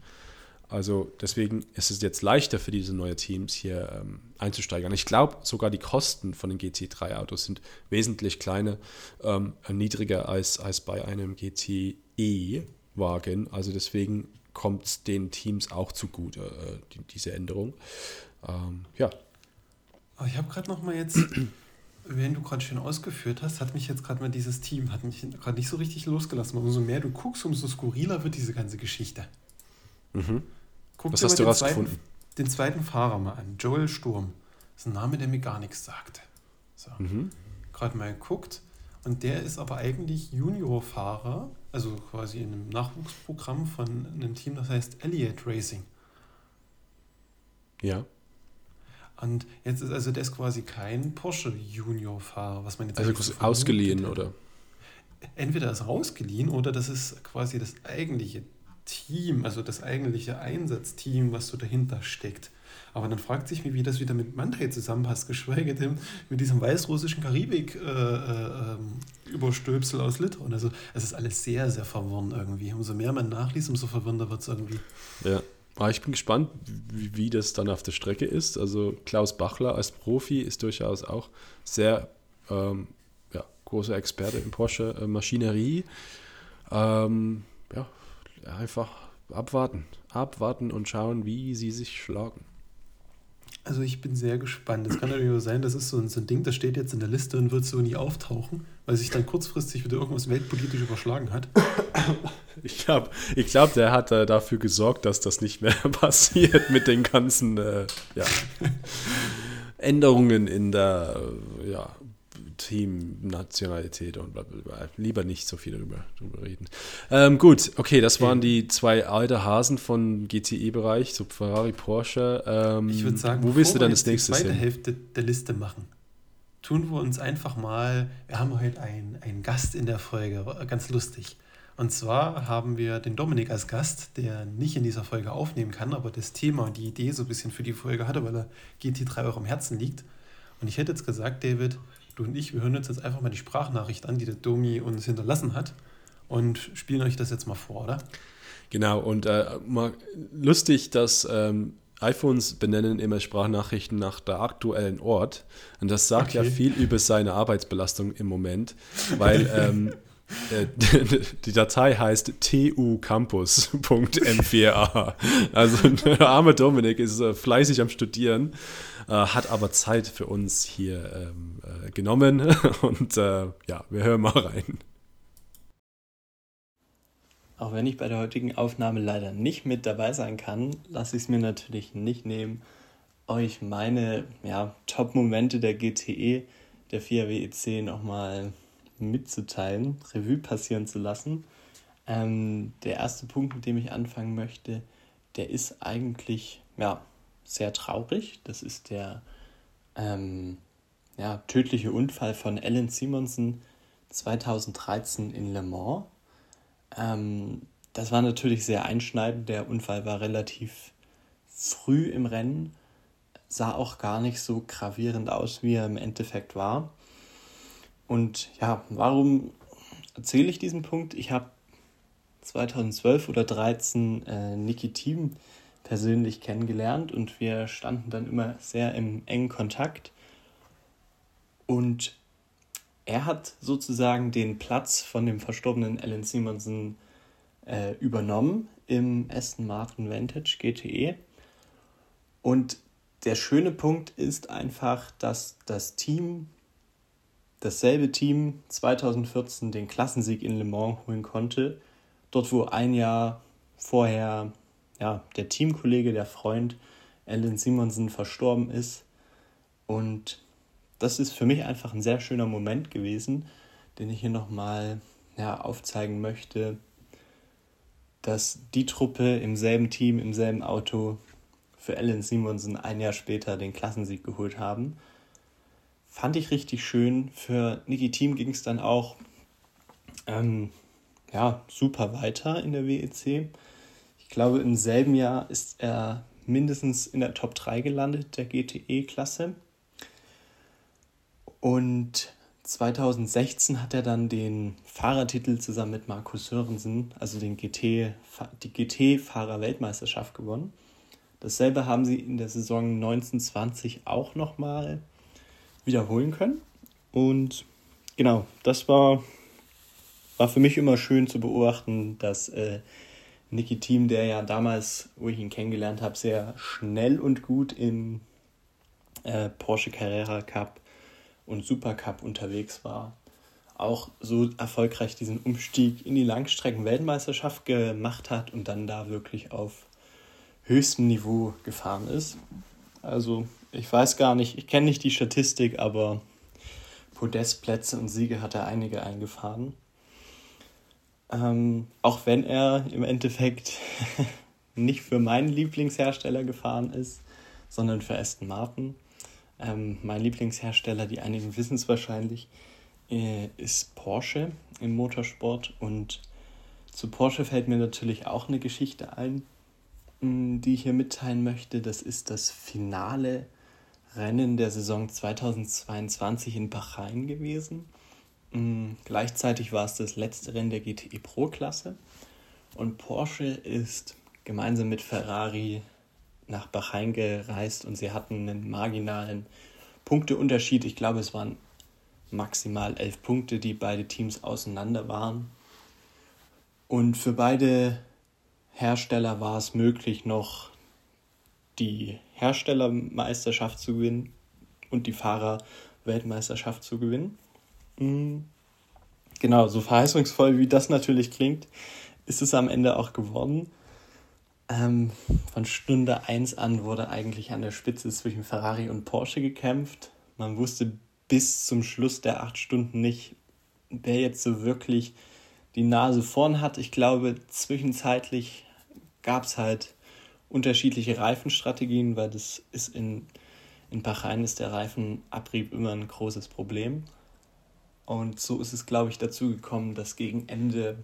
Also deswegen ist es jetzt leichter für diese neuen Teams hier ähm, einzusteigen. Ich glaube, sogar die Kosten von den GT3-Autos sind wesentlich kleiner, ähm, niedriger als, als bei einem GTE. Wagen. Also deswegen kommt es den Teams auch zugute, äh, die, diese Änderung. Ähm, ja.
Aber ich habe gerade noch mal jetzt, wenn du gerade schön ausgeführt hast, hat mich jetzt gerade mal dieses Team, hat mich gerade nicht so richtig losgelassen. Umso mehr du guckst, umso skurriler wird diese ganze Geschichte.
Mhm. Guck Was hast du rausgefunden?
Den zweiten Fahrer mal an, Joel Sturm. Das ist ein Name, der mir gar nichts sagt. So. Mhm. Gerade mal geguckt. Und der ist aber eigentlich Juniorfahrer also quasi in einem Nachwuchsprogramm von einem Team, das heißt Elliott Racing.
Ja.
Und jetzt ist also das quasi kein Porsche Junior-Fahrer, was man jetzt
also so ausgeliehen oder?
Entweder ist ausgeliehen oder das ist quasi das eigentliche Team, also das eigentliche Einsatzteam, was so dahinter steckt. Aber dann fragt sich mich, wie das wieder mit Mandrei zusammenpasst, geschweige denn mit diesem weißrussischen Karibik-Überstöpsel äh, äh, aus Litauen. Also es ist alles sehr, sehr verworren irgendwie. Umso mehr man nachliest, umso verwirrender wird es irgendwie.
Ja. Aber ich bin gespannt, wie, wie, das dann auf der Strecke ist. Also Klaus Bachler als Profi ist durchaus auch sehr ähm, ja, großer Experte in Porsche-Maschinerie. Ähm, ja, einfach abwarten. Abwarten und schauen, wie sie sich schlagen.
Also ich bin sehr gespannt. Es kann natürlich sein, das ist so ein, so ein Ding, das steht jetzt in der Liste und wird so nie auftauchen, weil sich dann kurzfristig wieder irgendwas weltpolitisch überschlagen hat.
Ich glaube, ich glaub, der hat äh, dafür gesorgt, dass das nicht mehr passiert mit den ganzen äh, ja, Änderungen in der äh, ja, Team-Nationalität und blablabla. Lieber nicht so viel darüber, darüber reden. Ähm, gut, okay, das waren die zwei alte Hasen von GTE-Bereich, so Ferrari, Porsche. Ähm,
ich würde sagen,
wo willst du dann das nächste
die zweite? Hälfte der Liste machen, tun wir uns einfach mal, wir haben heute einen, einen Gast in der Folge, ganz lustig. Und zwar haben wir den Dominik als Gast, der nicht in dieser Folge aufnehmen kann, aber das Thema und die Idee so ein bisschen für die Folge hatte, weil er GT3 auch am Herzen liegt. Und ich hätte jetzt gesagt, David, du und ich, wir hören uns jetzt einfach mal die Sprachnachricht an, die der Domi uns hinterlassen hat und spielen euch das jetzt mal vor, oder?
Genau, und äh, mal lustig, dass ähm, iPhones benennen immer Sprachnachrichten nach der aktuellen Ort. Und das sagt okay. ja viel über seine Arbeitsbelastung im Moment, weil ähm, äh, die Datei heißt tucampus.m4a. Also der arme Dominik ist äh, fleißig am Studieren, äh, hat aber Zeit für uns hier ähm, äh, genommen. Und äh, ja, wir hören mal rein.
Auch wenn ich bei der heutigen Aufnahme leider nicht mit dabei sein kann, lasse ich es mir natürlich nicht nehmen, euch meine ja, Top-Momente der GTE, der 4 WEC nochmal mitzuteilen, Revue passieren zu lassen. Ähm, der erste Punkt, mit dem ich anfangen möchte, der ist eigentlich ja, sehr traurig. Das ist der ähm, ja, tödliche Unfall von Alan Simonsen 2013 in Le Mans. Ähm, das war natürlich sehr einschneidend. Der Unfall war relativ früh im Rennen, sah auch gar nicht so gravierend aus, wie er im Endeffekt war. Und ja, warum erzähle ich diesen Punkt? Ich habe 2012 oder 2013 äh, Niki Team persönlich kennengelernt und wir standen dann immer sehr im engen Kontakt. Und er hat sozusagen den Platz von dem verstorbenen Alan Simonson äh, übernommen im Aston Martin Vantage GTE. Und der schöne Punkt ist einfach, dass das Team, dasselbe Team 2014 den Klassensieg in Le Mans holen konnte. Dort, wo ein Jahr vorher ja, der Teamkollege, der Freund Alan Simonson verstorben ist. Und das ist für mich einfach ein sehr schöner Moment gewesen, den ich hier nochmal ja, aufzeigen möchte, dass die Truppe im selben Team, im selben Auto für Alan Simonsen ein Jahr später den Klassensieg geholt haben. Fand ich richtig schön. Für Niki Team ging es dann auch ähm, ja, super weiter in der WEC. Ich glaube, im selben Jahr ist er mindestens in der Top 3 gelandet, der GTE-Klasse. Und 2016 hat er dann den Fahrertitel zusammen mit Markus Sörensen, also den GT, die GT-Fahrer-Weltmeisterschaft gewonnen. Dasselbe haben sie in der Saison 1920 auch nochmal wiederholen können. Und genau, das war, war für mich immer schön zu beobachten, dass äh, Niki Team, der ja damals, wo ich ihn kennengelernt habe, sehr schnell und gut im äh, Porsche Carrera Cup und Supercup unterwegs war, auch so erfolgreich diesen Umstieg in die Langstrecken-Weltmeisterschaft gemacht hat und dann da wirklich auf höchstem Niveau gefahren ist. Also ich weiß gar nicht, ich kenne nicht die Statistik, aber Podestplätze und Siege hat er einige eingefahren. Ähm, auch wenn er im Endeffekt nicht für meinen Lieblingshersteller gefahren ist, sondern für Aston Martin. Ähm, mein Lieblingshersteller, die einigen wissen es wahrscheinlich, äh, ist Porsche im Motorsport. Und zu Porsche fällt mir natürlich auch eine Geschichte ein, mm, die ich hier mitteilen möchte. Das ist das finale Rennen der Saison 2022 in Bahrain gewesen. Mm, gleichzeitig war es das letzte Rennen der GTE Pro-Klasse. Und Porsche ist gemeinsam mit Ferrari nach Bahrain gereist und sie hatten einen marginalen Punkteunterschied. Ich glaube, es waren maximal elf Punkte, die beide Teams auseinander waren. Und für beide Hersteller war es möglich, noch die Herstellermeisterschaft zu gewinnen und die Fahrerweltmeisterschaft zu gewinnen. Mhm. Genau, so verheißungsvoll wie das natürlich klingt, ist es am Ende auch geworden. Ähm, von Stunde 1 an wurde eigentlich an der Spitze zwischen Ferrari und Porsche gekämpft. Man wusste bis zum Schluss der acht Stunden nicht, wer jetzt so wirklich die Nase vorn hat. Ich glaube, zwischenzeitlich gab es halt unterschiedliche Reifenstrategien, weil das ist in, in Bahrain ist der Reifenabrieb immer ein großes Problem. Und so ist es, glaube ich, dazu gekommen, dass gegen Ende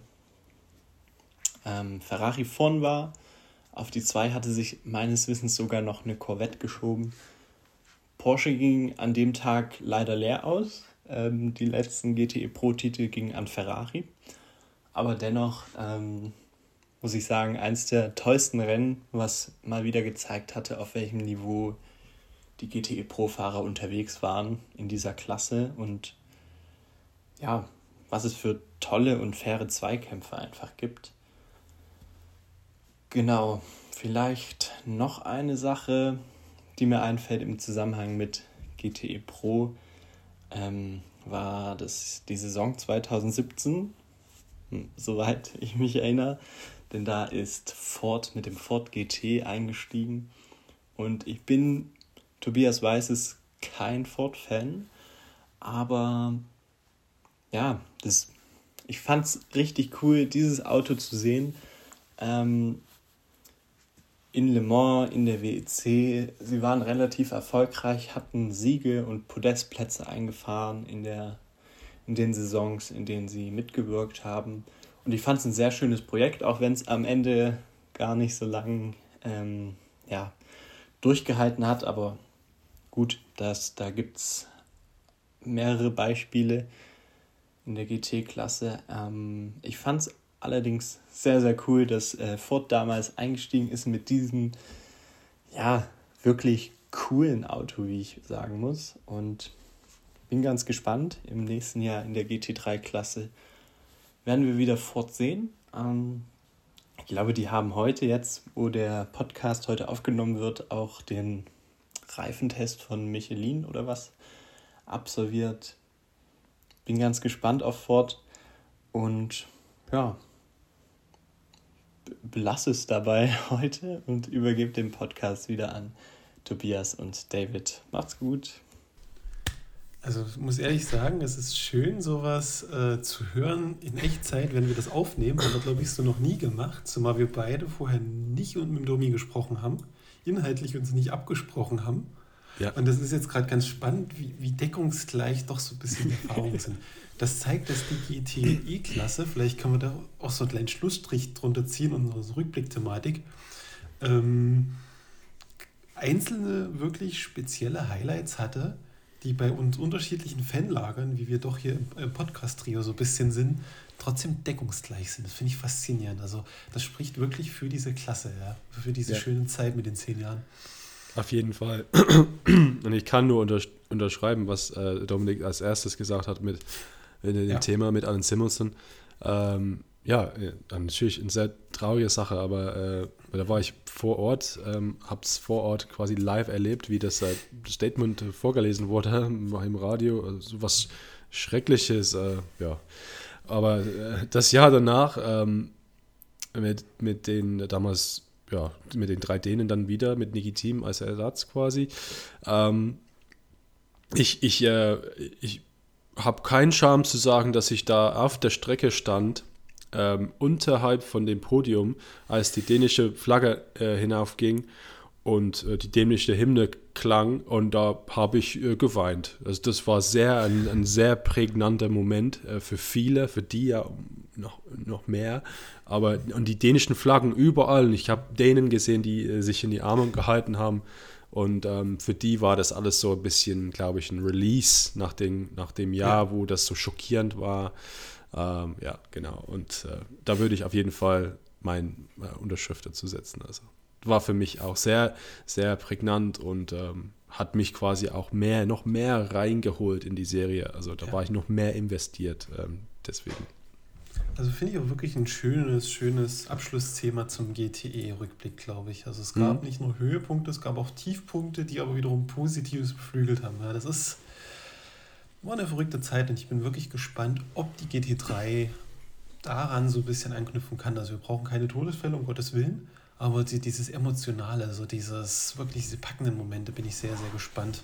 ähm, Ferrari vorn war auf die 2 hatte sich meines Wissens sogar noch eine Corvette geschoben. Porsche ging an dem Tag leider leer aus. Ähm, die letzten GTE Pro-Titel gingen an Ferrari. Aber dennoch, ähm, muss ich sagen, eins der tollsten Rennen, was mal wieder gezeigt hatte, auf welchem Niveau die GTE Pro-Fahrer unterwegs waren in dieser Klasse und ja, was es für tolle und faire Zweikämpfe einfach gibt. Genau, vielleicht noch eine Sache, die mir einfällt im Zusammenhang mit GTE Pro, ähm, war das die Saison 2017, hm, soweit ich mich erinnere, denn da ist Ford mit dem Ford GT eingestiegen und ich bin, Tobias weiß es, kein Ford-Fan, aber ja, das, ich fand es richtig cool, dieses Auto zu sehen. Ähm, in Le Mans, in der WEC. Sie waren relativ erfolgreich, hatten Siege und Podestplätze eingefahren in, der, in den Saisons, in denen sie mitgewirkt haben. Und ich fand es ein sehr schönes Projekt, auch wenn es am Ende gar nicht so lang ähm, ja, durchgehalten hat. Aber gut, das, da gibt es mehrere Beispiele in der GT-Klasse. Ähm, ich fand es allerdings sehr, sehr cool, dass äh, Ford damals eingestiegen ist mit diesem, ja, wirklich coolen Auto, wie ich sagen muss. Und bin ganz gespannt. Im nächsten Jahr in der GT3-Klasse werden wir wieder Ford sehen. Ähm, ich glaube, die haben heute jetzt, wo der Podcast heute aufgenommen wird, auch den Reifentest von Michelin oder was absolviert. Bin ganz gespannt auf Ford und ja, belasse es dabei heute und übergebe den Podcast wieder an Tobias und David. Macht's gut.
Also ich muss ehrlich sagen, es ist schön, sowas äh, zu hören in Echtzeit, wenn wir das aufnehmen. Haben wir, glaube ich, so noch nie gemacht, zumal wir beide vorher nicht mit dem Domi gesprochen haben, inhaltlich uns nicht abgesprochen haben. Ja. Und das ist jetzt gerade ganz spannend, wie, wie deckungsgleich doch so ein bisschen die Erfahrungen sind. Das zeigt, dass die GTE-Klasse, vielleicht kann man da auch so einen kleinen Schlussstrich drunter ziehen, unsere Rückblickthematik, ähm, einzelne wirklich spezielle Highlights hatte, die bei uns unterschiedlichen Fanlagern, wie wir doch hier im Podcast-Trio so ein bisschen sind, trotzdem deckungsgleich sind. Das finde ich faszinierend. Also das spricht wirklich für diese Klasse, ja, für diese ja. schöne Zeit mit den zehn Jahren.
Auf jeden Fall. Und ich kann nur unterschreiben, was äh, Dominik als erstes gesagt hat mit in dem ja. Thema mit Alan Simonson. Ähm, ja, natürlich eine sehr traurige Sache, aber äh, da war ich vor Ort, ähm, habe es vor Ort quasi live erlebt, wie das äh, Statement vorgelesen wurde im Radio, also so was Schreckliches, äh, ja. Aber äh, das Jahr danach ähm, mit, mit den damals, ja, mit den drei Dänen dann wieder, mit Niki Team als Ersatz quasi. Ähm, ich, ich, äh, ich habe keinen Charme zu sagen, dass ich da auf der Strecke stand, ähm, unterhalb von dem Podium, als die dänische Flagge äh, hinaufging und äh, die dänische Hymne klang und da habe ich äh, geweint. Also das war sehr ein, ein sehr prägnanter Moment äh, für viele, für die ja noch, noch mehr. Aber und die dänischen Flaggen überall. Ich habe Dänen gesehen, die äh, sich in die Arme gehalten haben. Und ähm, für die war das alles so ein bisschen, glaube ich, ein Release nach, den, nach dem Jahr, ja. wo das so schockierend war. Ähm, ja, genau. Und äh, da würde ich auf jeden Fall meine äh, Unterschrift dazu setzen. Also war für mich auch sehr, sehr prägnant und ähm, hat mich quasi auch mehr, noch mehr reingeholt in die Serie. Also da ja. war ich noch mehr investiert. Ähm, deswegen.
Also finde ich auch wirklich ein schönes, schönes Abschlussthema zum GTE-Rückblick, glaube ich. Also es gab mhm. nicht nur Höhepunkte, es gab auch Tiefpunkte, die aber wiederum Positives beflügelt haben. Ja, das ist war eine verrückte Zeit und ich bin wirklich gespannt, ob die GT3 daran so ein bisschen anknüpfen kann. Also wir brauchen keine Todesfälle, um Gottes Willen, aber die, dieses Emotionale, also dieses, wirklich diese packenden Momente, bin ich sehr, sehr gespannt.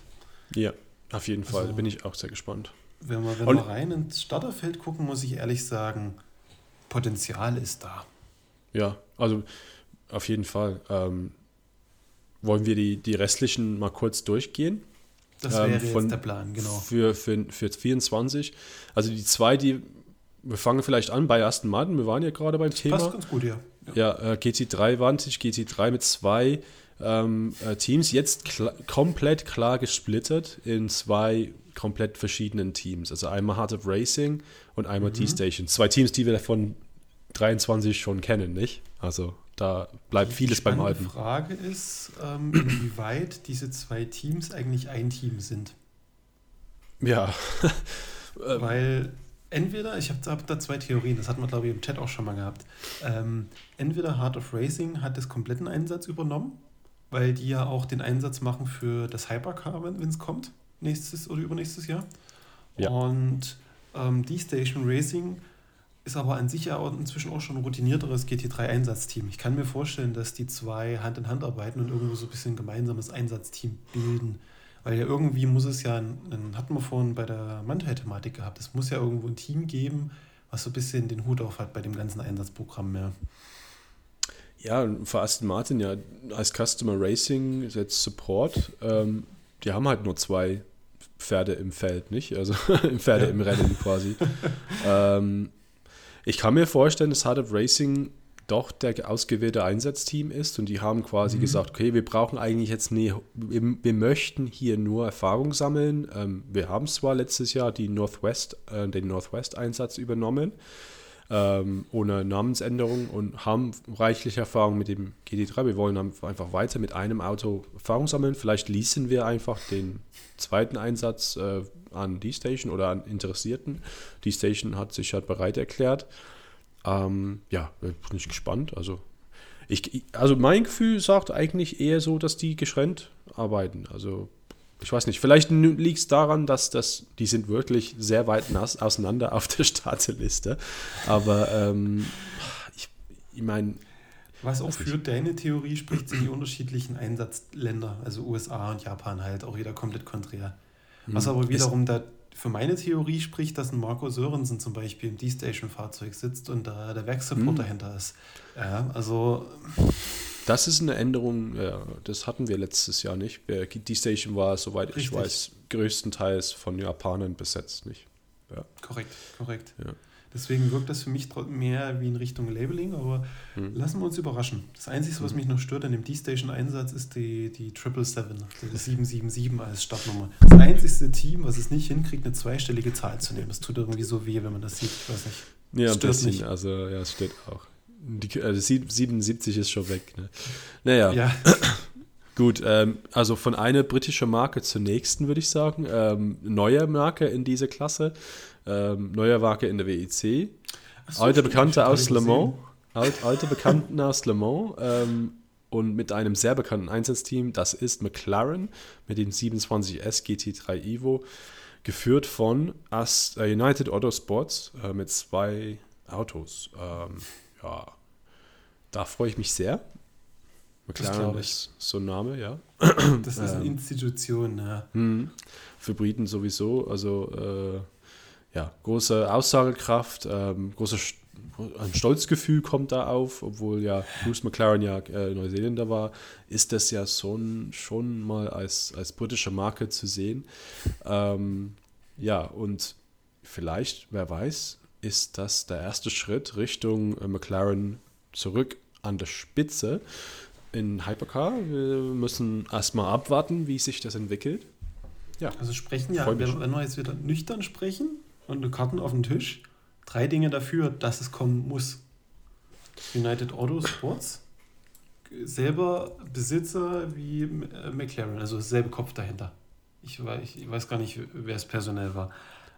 Ja, auf jeden Fall, also, bin ich auch sehr gespannt.
Wenn wir, wenn wir rein ins Starterfeld gucken, muss ich ehrlich sagen, Potenzial ist da.
Ja, also auf jeden Fall. Ähm, wollen wir die, die restlichen mal kurz durchgehen? Das wäre ähm, von, jetzt der Plan, genau. Für, für, für 24. Also die zwei, die, wir fangen vielleicht an bei Aston Martin, wir waren ja gerade beim das Thema. Passt ganz gut, ja. Ja, ja äh, GT3 Vantage, GT3 mit zwei ähm, äh, Teams, jetzt kl komplett klar gesplittet in zwei komplett verschiedenen Teams. Also einmal Heart of Racing und einmal mhm. T-Station. Zwei Teams, die wir von 23 schon kennen, nicht? Also da bleibt vieles beim Alten.
Die Frage ist, ähm, inwieweit diese zwei Teams eigentlich ein Team sind.
Ja.
Weil entweder, ich habe hab da zwei Theorien, das hatten wir glaube ich im Chat auch schon mal gehabt. Ähm, entweder Heart of Racing hat das kompletten Einsatz übernommen, weil die ja auch den Einsatz machen für das Hypercar, wenn es kommt, nächstes oder übernächstes Jahr. Ja. Und ähm, die Station Racing ist aber an sich ja inzwischen auch schon ein routinierteres GT3-Einsatzteam. Ich kann mir vorstellen, dass die zwei Hand in Hand arbeiten und irgendwo so ein bisschen ein gemeinsames Einsatzteam bilden. Weil ja irgendwie muss es ja, ein, hatten wir vorhin bei der Mantai-Thematik gehabt, es muss ja irgendwo ein Team geben, was so ein bisschen den Hut auf hat bei dem ganzen Einsatzprogramm mehr.
Ja, für Aston Martin ja als Customer Racing, jetzt Support, ähm, die haben halt nur zwei Pferde im Feld, nicht? Also Pferde ja. im Rennen quasi. ähm, ich kann mir vorstellen, dass Hard of Racing doch der ausgewählte Einsatzteam ist und die haben quasi mhm. gesagt, okay, wir brauchen eigentlich jetzt nie, wir, wir möchten hier nur Erfahrung sammeln. Ähm, wir haben zwar letztes Jahr die Northwest, äh, den Northwest-Einsatz übernommen, ähm, ohne Namensänderung und haben reichlich Erfahrung mit dem GT3. Wir wollen einfach weiter mit einem Auto Erfahrung sammeln. Vielleicht leasen wir einfach den zweiten Einsatz äh, an die Station oder an Interessierten. Die Station hat sich halt bereit erklärt. Ähm, ja, bin ich gespannt. Also, ich, also mein Gefühl sagt eigentlich eher so, dass die geschränkt arbeiten. Also ich weiß nicht, vielleicht liegt es daran, dass das, die sind wirklich sehr weit auseinander auf der Starteliste. Aber ähm, ich, ich meine.
Was auch für deine Theorie spricht, sind die unterschiedlichen Einsatzländer, also USA und Japan halt, auch wieder komplett konträr. Was hm. aber wiederum da für meine Theorie spricht, dass ein Marco Sörensen zum Beispiel im D-Station-Fahrzeug sitzt und da der Werksupport hm. dahinter ist. Ja, also.
Das ist eine Änderung, ja, das hatten wir letztes Jahr nicht. Die Station war, soweit Richtig. ich weiß, größtenteils von Japanern besetzt, nicht?
Ja. Korrekt, korrekt. Ja. Deswegen wirkt das für mich mehr wie in Richtung Labeling, aber hm. lassen wir uns überraschen. Das Einzige, was hm. mich noch stört an dem D-Station-Einsatz, ist die, die 777, die 777 als Startnummer. Das einzige Team, was es nicht hinkriegt, eine zweistellige Zahl zu nehmen. Das tut irgendwie so weh, wenn man das sieht. Ich weiß nicht.
Ja, das ein bisschen. Nicht. Also, ja, es steht auch. Die, also 77 ist schon weg. Ne? Naja. Ja. Gut, ähm, also von einer britischen Marke zur nächsten, würde ich sagen. Ähm, neue Marke in dieser Klasse. Ähm, neue Marke in der WEC. So, alte Bekannte aus Le Mans. Alt, alte Bekannten aus Le Mans. Ähm, und mit einem sehr bekannten Einsatzteam. Das ist McLaren mit dem 27S GT3 Evo. Geführt von äh, United Autosports äh, mit zwei Autos. Ja, da freue ich mich sehr. McLaren ist so ein Name, ja.
Das ist eine ähm, Institution, ja.
Hm. Für Briten sowieso, also äh, ja, große Aussagekraft, ähm, großes ein Stolzgefühl kommt da auf, obwohl ja Bruce McLaren ja äh, Neuseeländer war, ist das ja schon, schon mal als, als britische Marke zu sehen. Ähm, ja, und vielleicht, wer weiß, ist das der erste Schritt Richtung äh, McLaren zurück an der Spitze in Hypercar. Wir müssen erstmal abwarten, wie sich das entwickelt.
Ja. Also sprechen ja, wenn, wenn wir jetzt wieder nüchtern sprechen und eine Karten auf den Tisch, drei Dinge dafür, dass es kommen muss. United Autosports, selber Besitzer wie äh, McLaren, also dasselbe Kopf dahinter. Ich weiß, ich weiß gar nicht, wer es personell war.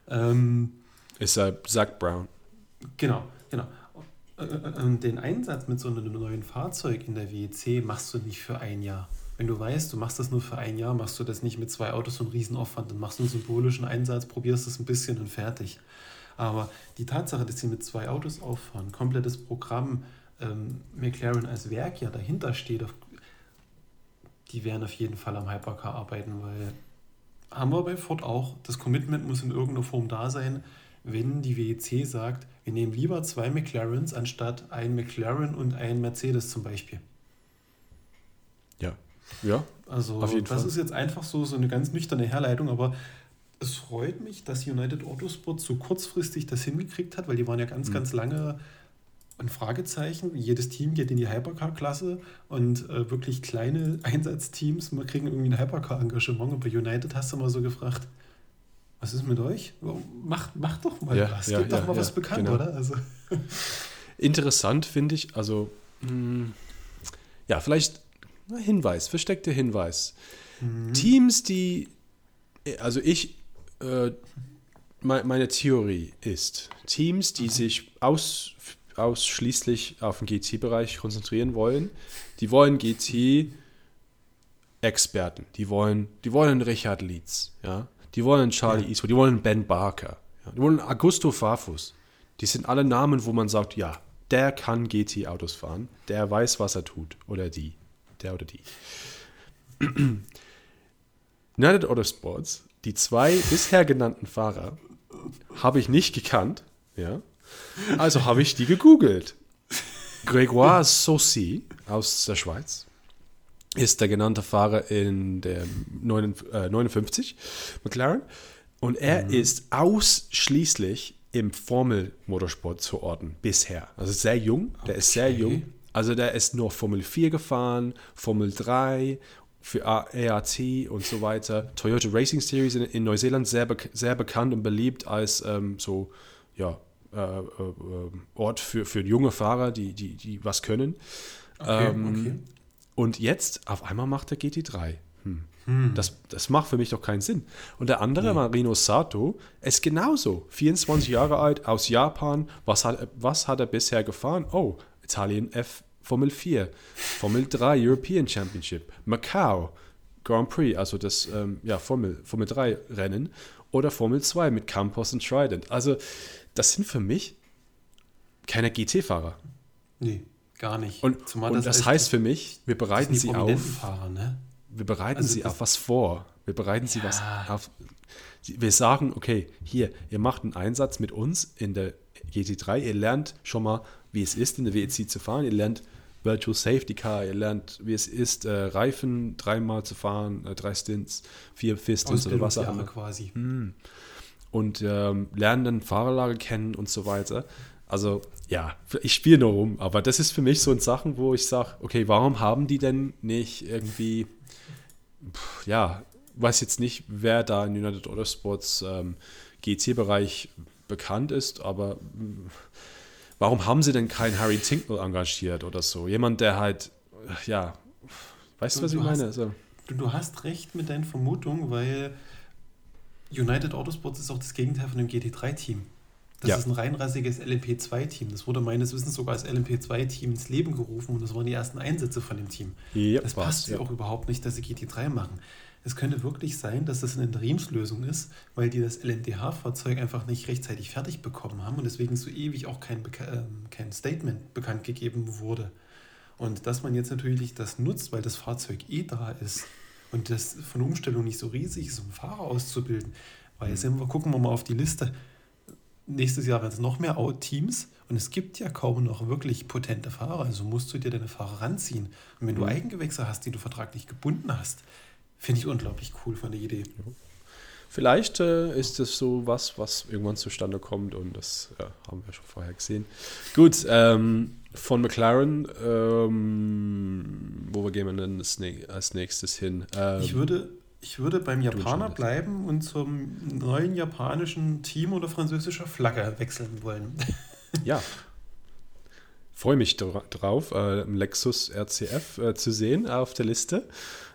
Ähm,
ist äh, Zach Brown.
Genau, genau. Äh, den Einsatz mit so einem neuen Fahrzeug in der WEC machst du nicht für ein Jahr. Wenn du weißt, du machst das nur für ein Jahr, machst du das nicht mit zwei Autos und Riesenaufwand. Dann machst du einen symbolischen Einsatz, probierst es ein bisschen und fertig. Aber die Tatsache, dass sie mit zwei Autos auffahren, komplettes Programm, ähm, McLaren als Werk ja dahinter steht, auf, die werden auf jeden Fall am Hypercar arbeiten, weil haben wir bei Ford auch, das Commitment muss in irgendeiner Form da sein, wenn die WEC sagt, wir nehmen lieber zwei McLarens anstatt ein McLaren und ein Mercedes zum Beispiel.
Ja. Ja.
Also das Fall. ist jetzt einfach so, so eine ganz nüchterne Herleitung, aber es freut mich, dass United Autosport so kurzfristig das hingekriegt hat, weil die waren ja ganz, mhm. ganz lange ein Fragezeichen. Jedes Team geht in die Hypercar-Klasse und äh, wirklich kleine Einsatzteams wir kriegen irgendwie ein Hypercar-Engagement. Und bei United hast du mal so gefragt, was ist mit euch? Macht mach doch mal ja, was. Ja, Gebt ja, doch mal was bekannt, genau. oder? Also.
interessant finde ich, also mh, ja, vielleicht ein Hinweis, versteckter Hinweis. Teams, die, also ich, äh, me- meine Theorie ist, Teams, die sich aus, ausschließlich auf den GT-Bereich konzentrieren wollen, die wollen GT-Experten, die wollen, die wollen Richard Leeds, ja, die wollen Charlie Eastwood, die wollen Ben Barker, ja, die wollen Augusto Farfus. Die sind alle Namen, wo man sagt, ja, der kann GT-Autos fahren, der weiß, was er tut, oder die, der oder die. United Autosports, die zwei bisher genannten Fahrer, habe ich nicht gekannt, ja. Also habe ich die gegoogelt. Grégoire Saucy aus der Schweiz ist der genannte Fahrer in der 59, äh, 59 McLaren und er ist ausschließlich im Formel-Motorsport zu orten bisher. Also sehr jung, der ist sehr jung. Also der ist nur Formel 4 gefahren, Formel 3 für ART und so weiter. Toyota Racing Series in, in Neuseeland sehr, bek sehr bekannt und beliebt als ähm, so ja, äh, äh, äh, Ort für, für junge Fahrer, die, die, die was können.
Okay,
Ähm,
okay.
Und jetzt auf einmal macht er GT3. Hm. Das, das macht für mich doch keinen Sinn. Und der andere, Marino Sato, ist genauso. 24 Jahre alt, aus Japan. Was hat, was hat er bisher gefahren? Oh, Italien F Formel 4, Formel 3 European Championship, Macau Grand Prix, also das ähm, ja, Formel, Formel 3 Rennen oder Formel 2 mit Campos und Trident. Also das sind für mich keine GT-Fahrer.
Nee, gar nicht.
Und,
Zumal
und das,
echt-
heißt für mich, wir
das
bereiten sie auf,
Prominentenfahrer, ne?
wir bereiten
Also
sie
das-
auf was vor. Wir bereiten sie
Ja.
was auf. sie- Wir sagen, okay, hier, ihr macht einen Einsatz mit uns in der GT3, ihr lernt schon mal, wie es ist, in der WEC zu fahren, ihr lernt Virtual Safety Car, ihr lernt, wie es ist, äh, Reifen dreimal zu fahren, äh, drei Stints, vier, Stints oder was auch immer
quasi.
und ähm, lernen dann Fahrerlage kennen und so weiter. Also ja, ich spiele nur rum, aber das ist für mich so ein Sachen, wo ich sage, okay, warum haben die denn nicht irgendwie, pff, ja, weiß jetzt nicht, wer da in United Autosports ähm, GT-Bereich bekannt ist, aber mh, warum haben sie denn keinen Harry Tinkle engagiert oder so? Jemand, der halt, ja, weißt du, was ich
hast-
meine? Also,
Du, du hast recht mit deinen Vermutungen, weil United Autosports ist auch das Gegenteil von dem GT3-Team. Das
Ja.
ist ein reinrassiges LMP2-Team. Das wurde meines Wissens sogar als LMP2-Team ins Leben gerufen und das waren die ersten Einsätze von dem Team.
ja,
Das passt ja auch überhaupt nicht, dass sie GT3 machen. Es könnte wirklich sein, dass das eine Interimslösung ist, weil die das LMDH-Fahrzeug einfach nicht rechtzeitig fertig bekommen haben und deswegen so ewig auch kein, Beka- ähm, kein Statement bekannt gegeben wurde. Und dass man jetzt natürlich das nutzt, weil das Fahrzeug eh da ist und das von der Umstellung nicht so riesig ist, um Fahrer auszubilden. Weil jetzt sind wir, gucken wir mal auf die Liste. Nächstes Jahr werden es noch mehr Au- Teams und es gibt ja kaum noch wirklich potente Fahrer. Also musst du dir deine Fahrer ranziehen. Und wenn du Eigengewächse hast, die du vertraglich gebunden hast, finde ich unglaublich cool von der Idee.
Vielleicht äh, ist es so was, was irgendwann zustande kommt und das ja, haben wir schon vorher gesehen. Gut, ähm, von McLaren, ähm, wo wir gehen wir denn als nächstes hin? Ähm,
Ich würde, ich würde beim Japaner bleiben und zum neuen japanischen Team oder französischer Flagge wechseln wollen.
ja, freue mich dra drauf, äh, Lexus RCF äh, zu sehen auf der Liste.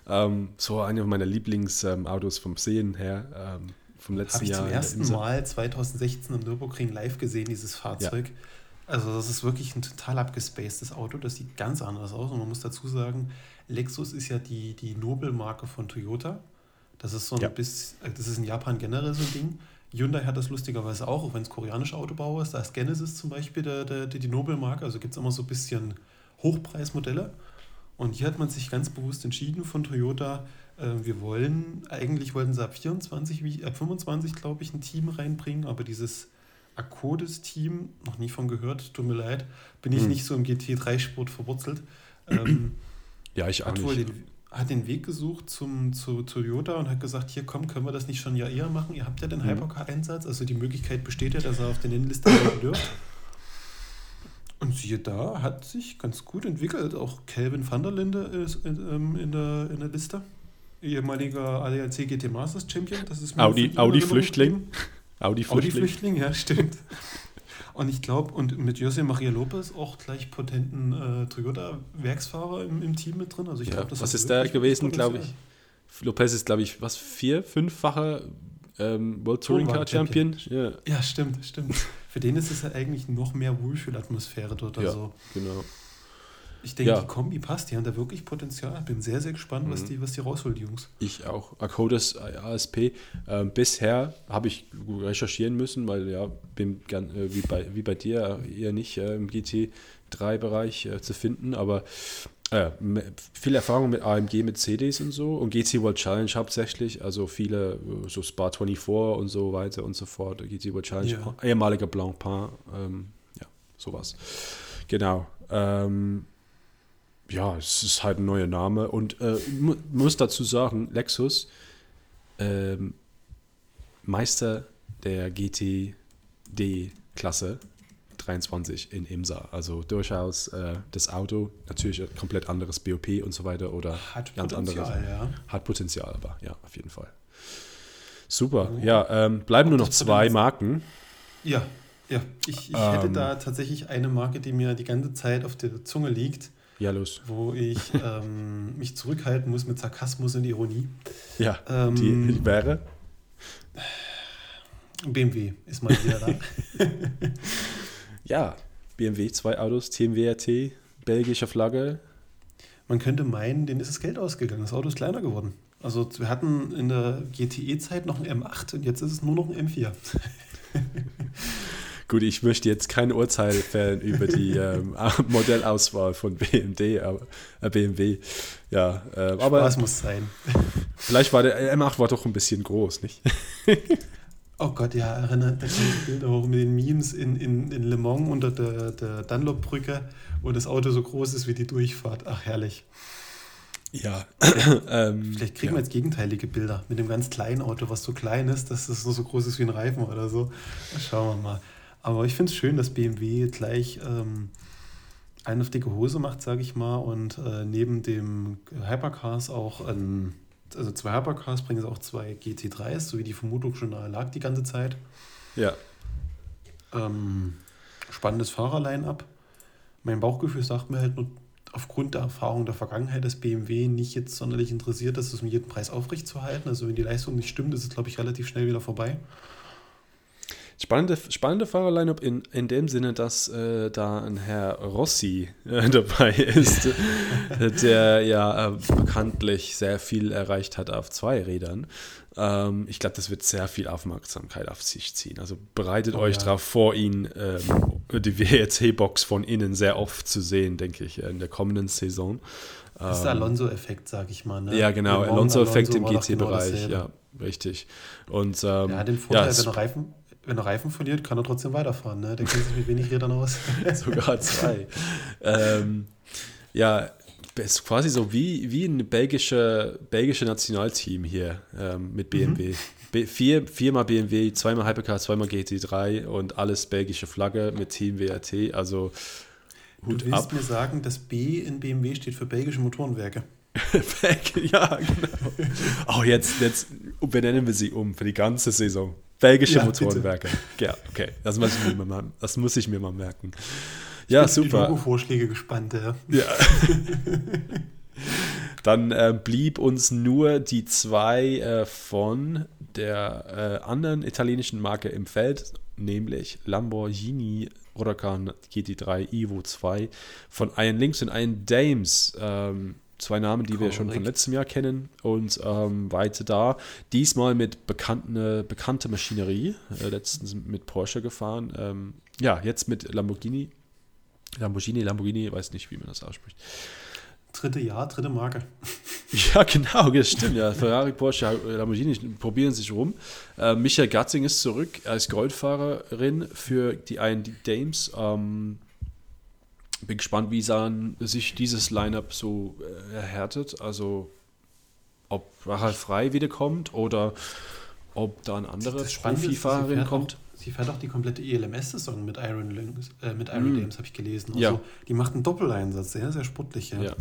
Ähm, so eine meiner Lieblingsautos vom Sehen her, ähm, vom letzten
Habe ich
Jahr.
zum
in der
ersten. Mal 2016 im Nürburgring live gesehen, dieses Fahrzeug. Also das ist wirklich ein total abgespacedes Auto. Das sieht ganz anders aus. Und man muss dazu sagen, Lexus ist ja die, die Nobelmarke von Toyota. Das ist so ein
Ja.
bisschen, äh, das ist in Japan generell so ein Ding. Hyundai hat das lustigerweise auch, auch wenn es koreanischer Autobauer ist. Da ist Genesis zum Beispiel der, der, die, Nobelmarke. Also gibt es immer so ein bisschen Hochpreismodelle. Und hier hat man sich ganz bewusst entschieden von Toyota, äh, wir wollen, eigentlich wollten sie ab 24, wie- ab 25, glaube ich, ein Team reinbringen, aber dieses Akkodis-Team, noch nie von gehört, tut mir leid, bin ich
Hm.
nicht so im GT3-Sport verwurzelt. Ähm,
Ja, ich auch nicht.
den, hat den Weg gesucht zum, zu Toyota und hat gesagt, hier komm, können wir das nicht schon ein Jahr eher machen? Ihr habt ja den
Mhm.
Hypercar-Einsatz, also die Möglichkeit besteht ja, dass er auf den Innenlisten bleiben dürft. Und siehe da, hat sich ganz gut entwickelt. Auch Calvin van der Linde ist in, ähm, in, der, in der Liste. Ehemaliger ADAC GT Masters Champion. Das ist
Audi, Audi
Erinnerung
Flüchtling. Audi Flüchtling.
Ja, stimmt. Und ich glaube, und mit José Maria Lopez auch gleich potenten äh, Toyota-Werksfahrer im, im Team mit drin. Also ich
Ja,
glaube, das
was ist
wirklich
gewesen, glaube ich? Lopez ist, glaube ich, was, vier, fünffacher ähm, World Touring Car
Tourenwagen-Champion.
Champion? Ja,
Ja, stimmt, stimmt. Für den ist es ja eigentlich noch mehr Wohlfühlatmosphäre dort.
Ja.
Also
genau.
Ich denke,
Ja.
die Kombi passt. Die haben da wirklich Potenzial. Bin sehr, sehr gespannt, was,
Mhm.
die, was die rausholen, die Jungs.
Ich auch. Akodas ASP. Ähm, bisher habe ich recherchieren müssen, weil ja, bin gern, äh, wie, bei, wie bei dir eher nicht äh, im GT3-Bereich äh, zu finden, aber äh, viel Erfahrung mit AMG, mit CDs und so und GT World Challenge hauptsächlich, also viele äh, so Spa 24 und so weiter und so fort. GT World Challenge,
Ja.
ehemaliger Blancpain, ähm, ja, sowas. Genau. Ähm, ja, es ist halt ein neuer Name und äh, mu muss dazu sagen, Lexus ähm, Meister der GTD-Klasse 23 in IMSA. Also durchaus äh, das Auto, natürlich ein komplett anderes BOP und so weiter oder
Hat
ganz
Potenzial,
anderes.
ja.
Hat Potenzial, aber ja, auf jeden Fall. Super. Ja, ähm, bleiben nur noch zwei Marken.
Ja, ja. Ich, ich hätte
Ähm.
da tatsächlich eine Marke, die mir die ganze Zeit auf der Zunge liegt,
Ja, los.
wo ich ähm, mich zurückhalten muss mit Sarkasmus und Ironie.
Ja,
Ähm,
die, die wäre.
BMW ist mal wieder da.
Ja, BMW, zwei Autos, TMWRT, belgische Flagge.
Man könnte meinen, denen ist das Geld ausgegangen. Das Auto ist kleiner geworden. Also wir hatten in der GTE-Zeit noch ein M8 und jetzt ist es nur noch ein M4.
Gut, ich möchte jetzt kein Urteil fällen über die ähm, Modellauswahl von BMD, aber, äh, BMW. Ja, äh, aber
Spaß muss sein.
vielleicht war der M8 war doch ein bisschen groß, nicht?
Oh Gott, ja, erinnert, da kommen die Bilder hoch mit den Memes in, in, in Le Mans unter der, der Dunlop-Brücke, wo das Auto so groß ist wie die Durchfahrt. Ach, herrlich.
Ja. ähm,
Vielleicht kriegen
ja.
wir jetzt gegenteilige Bilder mit dem ganz kleinen Auto, was so klein ist, dass es nur so groß ist wie ein Reifen oder so. Schauen wir mal. Aber ich finde es schön, dass BMW gleich ähm, eine auf dicke Hose macht, sage ich mal, und äh, neben dem Hypercars auch ein, also zwei Hypercars bringen sie auch zwei GT3s, so wie die Vermutung schon nahe lag die ganze Zeit.
ja.
Ähm, spannendes Fahrerline-up. Mein Bauchgefühl sagt mir halt nur aufgrund der Erfahrung der Vergangenheit, dass BMW nicht jetzt sonderlich interessiert ist, es um jeden Preis aufrechtzuerhalten. Also wenn die Leistung nicht stimmt, ist es, glaube ich, relativ schnell wieder vorbei.
Spannende, spannende Fahrer-Line-Up in, in dem Sinne, dass äh, da ein Herr Rossi äh, dabei ist, äh, der ja äh, bekanntlich sehr viel erreicht hat auf zwei Rädern. Ähm, ich glaube, das wird sehr viel Aufmerksamkeit auf sich ziehen. Also bereitet
Oh,
euch
ja.
darauf vor, ihn ähm, die WRC-Box von innen sehr oft zu sehen, denke ich, in der kommenden Saison.
Das ist der Alonso-Effekt, sage ich mal. Ne?
Ähm, Ja, genau, Alonso-Effekt im
doch genau
GT-Bereich,
dasselbe.
ja, richtig. Und ähm,
Er hat den Vorteil,
es-
wenn, Reifen, wenn er Reifen verliert, kann er trotzdem weiterfahren. Ne? Der kennt sich mit wenig Rädern aus.
sogar zwei. ähm, ja, es ist quasi so wie, wie ein belgische, belgische Nationalteam hier ähm, mit BMW. B vier, viermal BMW, zweimal Hypercar, zweimal GT3 und alles belgische Flagge mit Team WRT. Also
Du
Hut
willst
ab.
mir sagen, das B in BMW steht für belgische Motorenwerke.
ja, genau. Oh, jetzt, jetzt benennen wir sie um für die ganze Saison. Belgische
Ja, bitte.
Motorenwerke. Ja, okay. Das muss ich mir mal, das muss ich mir mal merken. Ja,
Ich bin auf Die
super.
Logo-Vorschläge gespannt. Ja.
Ja. Dann äh, blieb uns nur die zwei äh, von der äh, anderen italienischen Marke im Feld, nämlich Lamborghini Huracan GT3 Evo 2 von Iron Links und Iron Dames. Ähm, zwei Namen, die wir schon von
Korrekt.
letztem Jahr kennen und ähm, weiter da. Diesmal mit bekannte, bekannte Maschinerie, äh, letztens mit Porsche gefahren. Ähm, ja, jetzt mit Lamborghini. Lamborghini, Lamborghini, weiß nicht, wie man das ausspricht.
Dritte Jahr, dritte Marke.
Ja, genau, das stimmt. Ja. Ferrari, Porsche, Lamborghini probieren sich rum. Äh, Michael Gatting ist zurück als Goldfahrerin für die IND Dames. Ähm, bin gespannt, wie dann sich dieses Lineup so äh, erhärtet. Also, ob Rahel Frei wiederkommt oder ob da eine andere
Das Spannende ist, sie
Profifahrerin kommt.
Auch, sie fährt auch die komplette ELMS-Saison mit Iron, Links, äh, mit Iron
Mm.
Dames, habe ich gelesen. Also,
Ja.
Die macht einen Doppeleinsatz, sehr, sehr sportlich. Ja.
Ja.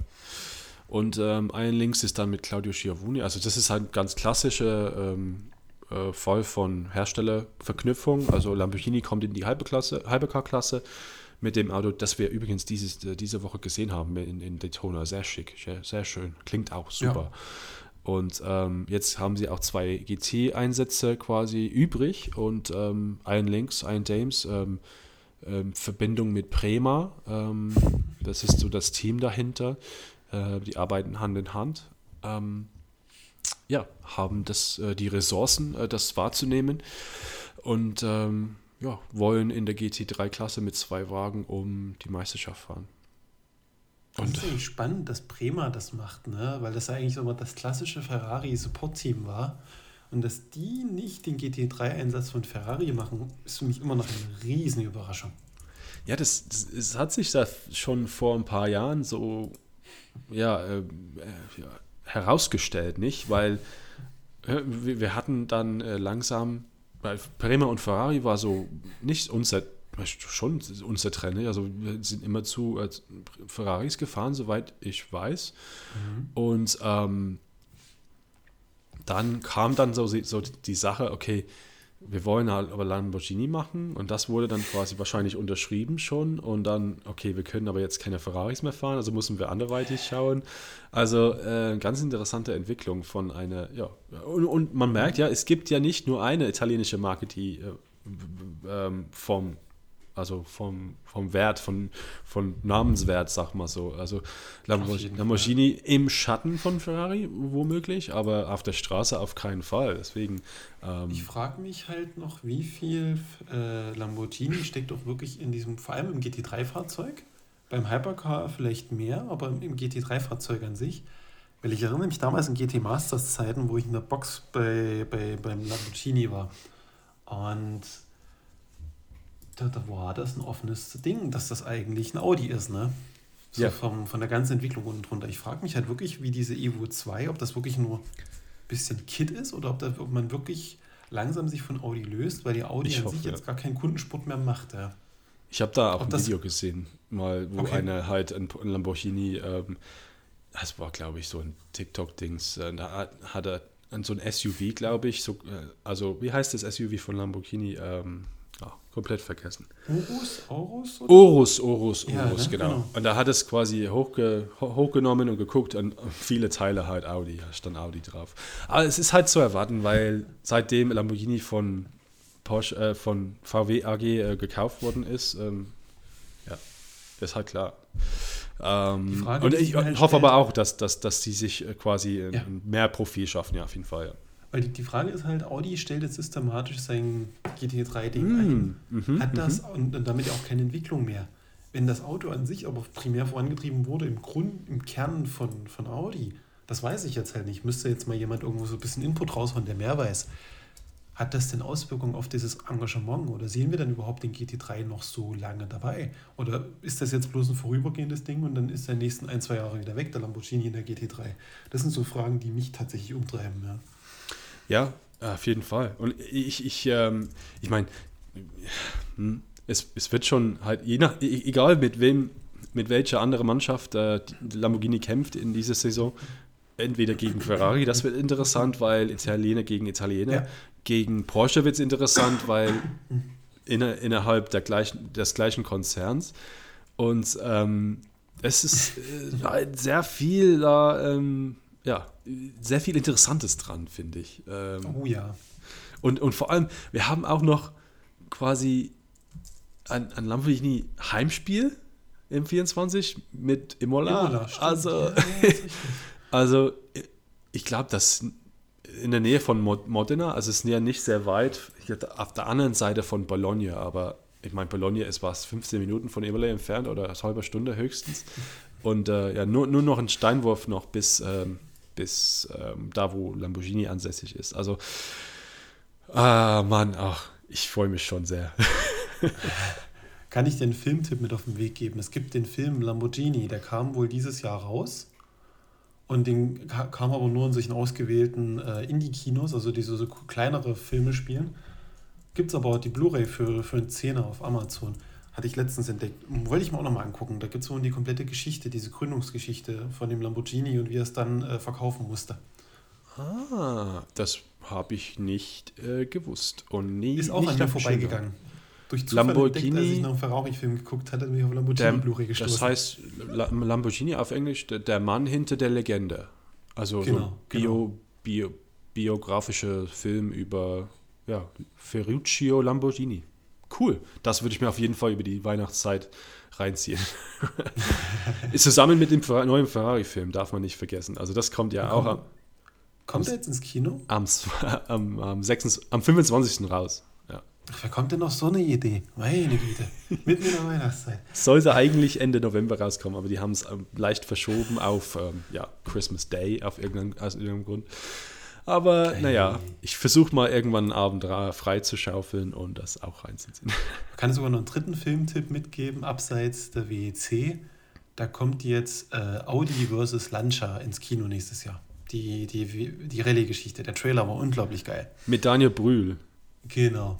Und ähm, ein Links ist dann mit Claudio Schiavone. Also das ist halt ganz klassische ähm, äh, voll von Herstellerverknüpfung. Also Lamborghini kommt in die Hyperklasse, Hypercar-Klasse mit dem Auto, das wir übrigens dieses, äh, diese Woche gesehen haben in, in Daytona. Sehr schick, sehr, sehr schön. Klingt auch super. Ja. Und ähm, jetzt haben sie auch zwei GT-Einsätze quasi übrig und ähm, ein links, ein Dames. Ähm, ähm, Verbindung mit Prema, ähm, das ist so das Team dahinter. Äh, die arbeiten Hand in Hand. Ähm, ja, haben das, äh, die Ressourcen, äh, das wahrzunehmen und ähm, ja, wollen in der GT3-Klasse mit zwei Wagen um die Meisterschaft fahren.
Und das ist eigentlich spannend, dass Prema das macht, ne? weil das eigentlich so das klassische Ferrari-Support-Team war. Und dass die nicht den GT3-Einsatz von Ferrari machen, ist für mich immer noch eine riesen Überraschung.
Ja, das, das, das hat sich da schon vor ein paar Jahren so ja, äh, ja herausgestellt, nicht? Weil äh, wir, wir, hatten dann äh, langsam, weil Prema und Ferrari war so nicht unser schon unser Trend. Also wir sind immer zu äh, Ferraris gefahren, soweit ich weiß. Mhm. Und ähm, dann kam dann so, so die Sache, okay, wir wollen halt aber Lamborghini machen und das wurde dann quasi wahrscheinlich unterschrieben schon und dann, okay, wir können aber jetzt keine Ferraris mehr fahren, also müssen wir anderweitig schauen. Also äh, ganz interessante Entwicklung von einer, ja, und, und, man merkt ja, es gibt ja nicht nur eine italienische Marke, die äh, äh, vom also vom, vom Wert, von, von Namenswert, sag mal so. Also Lamborghini, Lamborghini im Schatten von Ferrari womöglich, aber auf der Straße auf keinen Fall. Deswegen.
Ähm, ich frage mich halt noch, wie viel äh, Lamborghini steckt doch wirklich in diesem, vor allem im GT3-Fahrzeug. Beim Hypercar vielleicht mehr, aber im GT3-Fahrzeug an sich. Weil ich erinnere mich damals in GT Masters Zeiten, wo ich in der Box bei, bei, beim Lamborghini war. Und da, da war das ein offenes Ding, dass das eigentlich ein Audi ist, ne? So ja. vom, von der ganzen Entwicklung unten drunter. Ich frage mich halt wirklich, wie diese Evo 2, ob das wirklich nur ein bisschen Kit ist oder ob, da, ob man wirklich langsam sich von Audi löst, weil die Audi ich an hoffe, sich jetzt gar keinen Kundensport mehr macht. Ja.
Ich habe da auch ob ein Video gesehen, mal, wo okay. einer halt ein Lamborghini, ähm, das war glaube ich so ein TikTok-Dings, äh, da hat er so ein SUV, glaube ich, so, äh, also wie heißt das SUV von Lamborghini? Ähm, komplett vergessen. Urus? Orus? Orus, Orus, ja, Orus, ne? genau. genau. Und da hat es quasi hochge hochgenommen und geguckt und viele Teile halt Audi, da stand Audi drauf. Aber es ist halt zu erwarten, weil seitdem Lamborghini von Porsche, äh, von VW AG äh, gekauft worden ist, ähm, ja, ist halt klar. Ähm, Frage, und ich halt hoffe aber auch, dass, dass, dass die sich äh, quasi ja. mehr Profil schaffen, ja, auf jeden Fall. Ja.
Weil die, die Frage ist halt, Audi stellt jetzt systematisch sein GT3-Ding mm, ein, mhm, hat das mhm. und, und, damit auch keine Entwicklung mehr. Wenn das Auto an sich aber primär vorangetrieben wurde, im Grund, im Kern von, von Audi, das weiß ich jetzt halt nicht. Müsste jetzt mal jemand irgendwo so ein bisschen Input raushauen, der mehr weiß. Hat das denn Auswirkungen auf dieses Engagement oder sehen wir dann überhaupt den GT3 noch so lange dabei? Oder ist das jetzt bloß ein vorübergehendes Ding und dann ist der nächsten ein, zwei Jahre wieder weg, der Lamborghini in der GT3? Das sind so Fragen, die mich tatsächlich umtreiben. Ja.
Ja, auf jeden Fall. Und ich, ich, ähm, ich meine, hm, es, es wird schon halt, je nach, e, egal mit wem, mit welcher anderen Mannschaft äh, Lamborghini kämpft in dieser Saison, entweder gegen Ferrari, das wird interessant, weil Italiener gegen Italiener, ja. gegen Porsche wird es interessant, weil inner, innerhalb der gleichen, des gleichen Konzerns. Und ähm, es ist äh, halt sehr viel da, ähm, ja, sehr viel Interessantes dran, finde ich. Ähm,
oh ja.
Und, und vor allem, wir haben auch noch quasi ein, ein Lamborghini Heimspiel im 24 mit Imola. Imola also, ja, also ich glaube, das in der Nähe von Modena, also es ist ja nicht sehr weit, auf der anderen Seite von Bologna, aber ich meine, Bologna ist was, 15 Minuten von Imola entfernt oder eine halbe Stunde höchstens. Und äh, ja, nur, nur noch ein Steinwurf noch bis, ähm, bis ähm, da, wo Lamborghini ansässig ist. Also, ah, Mann, ach, ich freue mich schon sehr.
Kann ich einen Filmtipp mit auf den Weg geben? Es gibt den Film Lamborghini, der kam wohl dieses Jahr raus. Und den kam aber nur in solchen ausgewählten äh, Indie-Kinos, also die so, so kleinere Filme spielen. Gibt es aber auch die Blu-ray für, für einen Zehner auf Amazon. Hatte ich letztens entdeckt. Wollte ich mir auch nochmal angucken. Da gibt es so die komplette Geschichte, diese Gründungsgeschichte von dem Lamborghini und wie er es dann äh, verkaufen musste.
Ah, das Habe ich nicht äh, gewusst. Und nie,
Ist auch
nicht
an mir vorbeigegangen. Durch Zufall
Lamborghini-
entdeckt, als ich noch einen Ferrari-Film geguckt hatte, bin ich auf Lamborghini Blu-ray gestoßen.
das heißt La- Lamborghini auf Englisch, der, der Mann hinter der Legende. Also so
Genau,
ein Bio, Bio, biografischer Film über ja, Ferruccio Lamborghini. Cool. Das würde ich mir auf jeden Fall über die Weihnachtszeit reinziehen. Zusammen mit dem neuen Ferrari-Film, darf man nicht vergessen. Also das kommt ja auch am,
Kommt er jetzt ins Kino?
am, am, am, 26, am 25. raus. Ja.
Wer kommt denn auf so eine Idee? Meine Güte. Mitten in der Weihnachtszeit.
Sollte eigentlich Ende November rauskommen, aber die haben es ähm, leicht verschoben auf ähm, ja, Christmas Day auf irgendeinem, aus irgendeinem Grund. Aber
Okay.
naja, ich versuche mal irgendwann einen Abend ra- frei zu schaufeln und das auch reinzuziehen.
Ich kann sogar noch einen dritten Filmtipp mitgeben, abseits der WEC. Da kommt jetzt äh, Audi versus Lancia ins Kino nächstes Jahr. Die, die, die Rallye-Geschichte. Der Trailer war unglaublich geil.
Mit Daniel Brühl.
Genau.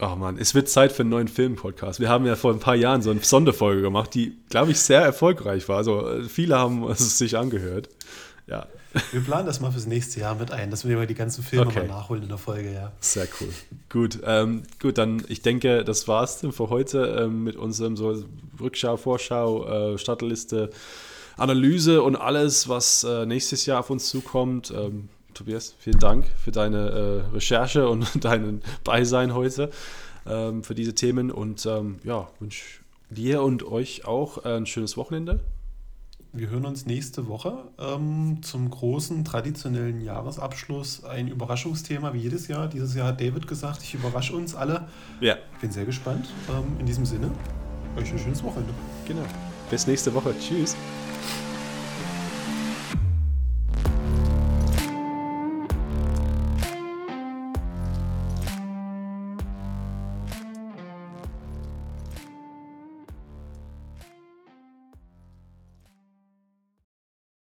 Oh Mann, es wird Zeit für einen neuen Film-Podcast. Wir haben ja vor ein paar Jahren so eine Sonderfolge gemacht, die, glaube ich, sehr erfolgreich war. Also äh, viele haben es sich angehört. Ja,
Wir planen das mal fürs nächste Jahr mit ein, dass wir mal die ganzen Filme
Okay.
mal nachholen in der Folge, ja.
Sehr cool. Gut, ähm, gut, dann ich denke, das war's dann für heute ähm, mit unserem so Rückschau, Vorschau, äh, Startliste, Analyse und alles, was äh, nächstes Jahr auf uns zukommt. Ähm, Tobias, vielen Dank für deine äh, Recherche und deinen Beisein heute ähm, für diese Themen und ähm, ja, wünsche dir und euch auch ein schönes Wochenende.
Wir hören uns nächste Woche ähm, zum großen traditionellen Jahresabschluss. Ein Überraschungsthema wie jedes Jahr. Dieses Jahr hat David gesagt, ich überrasche uns alle.
Ja,
Ich bin sehr gespannt. Ähm, in diesem Sinne, euch ein schönes Wochenende.
genau. Bis nächste Woche. Tschüss.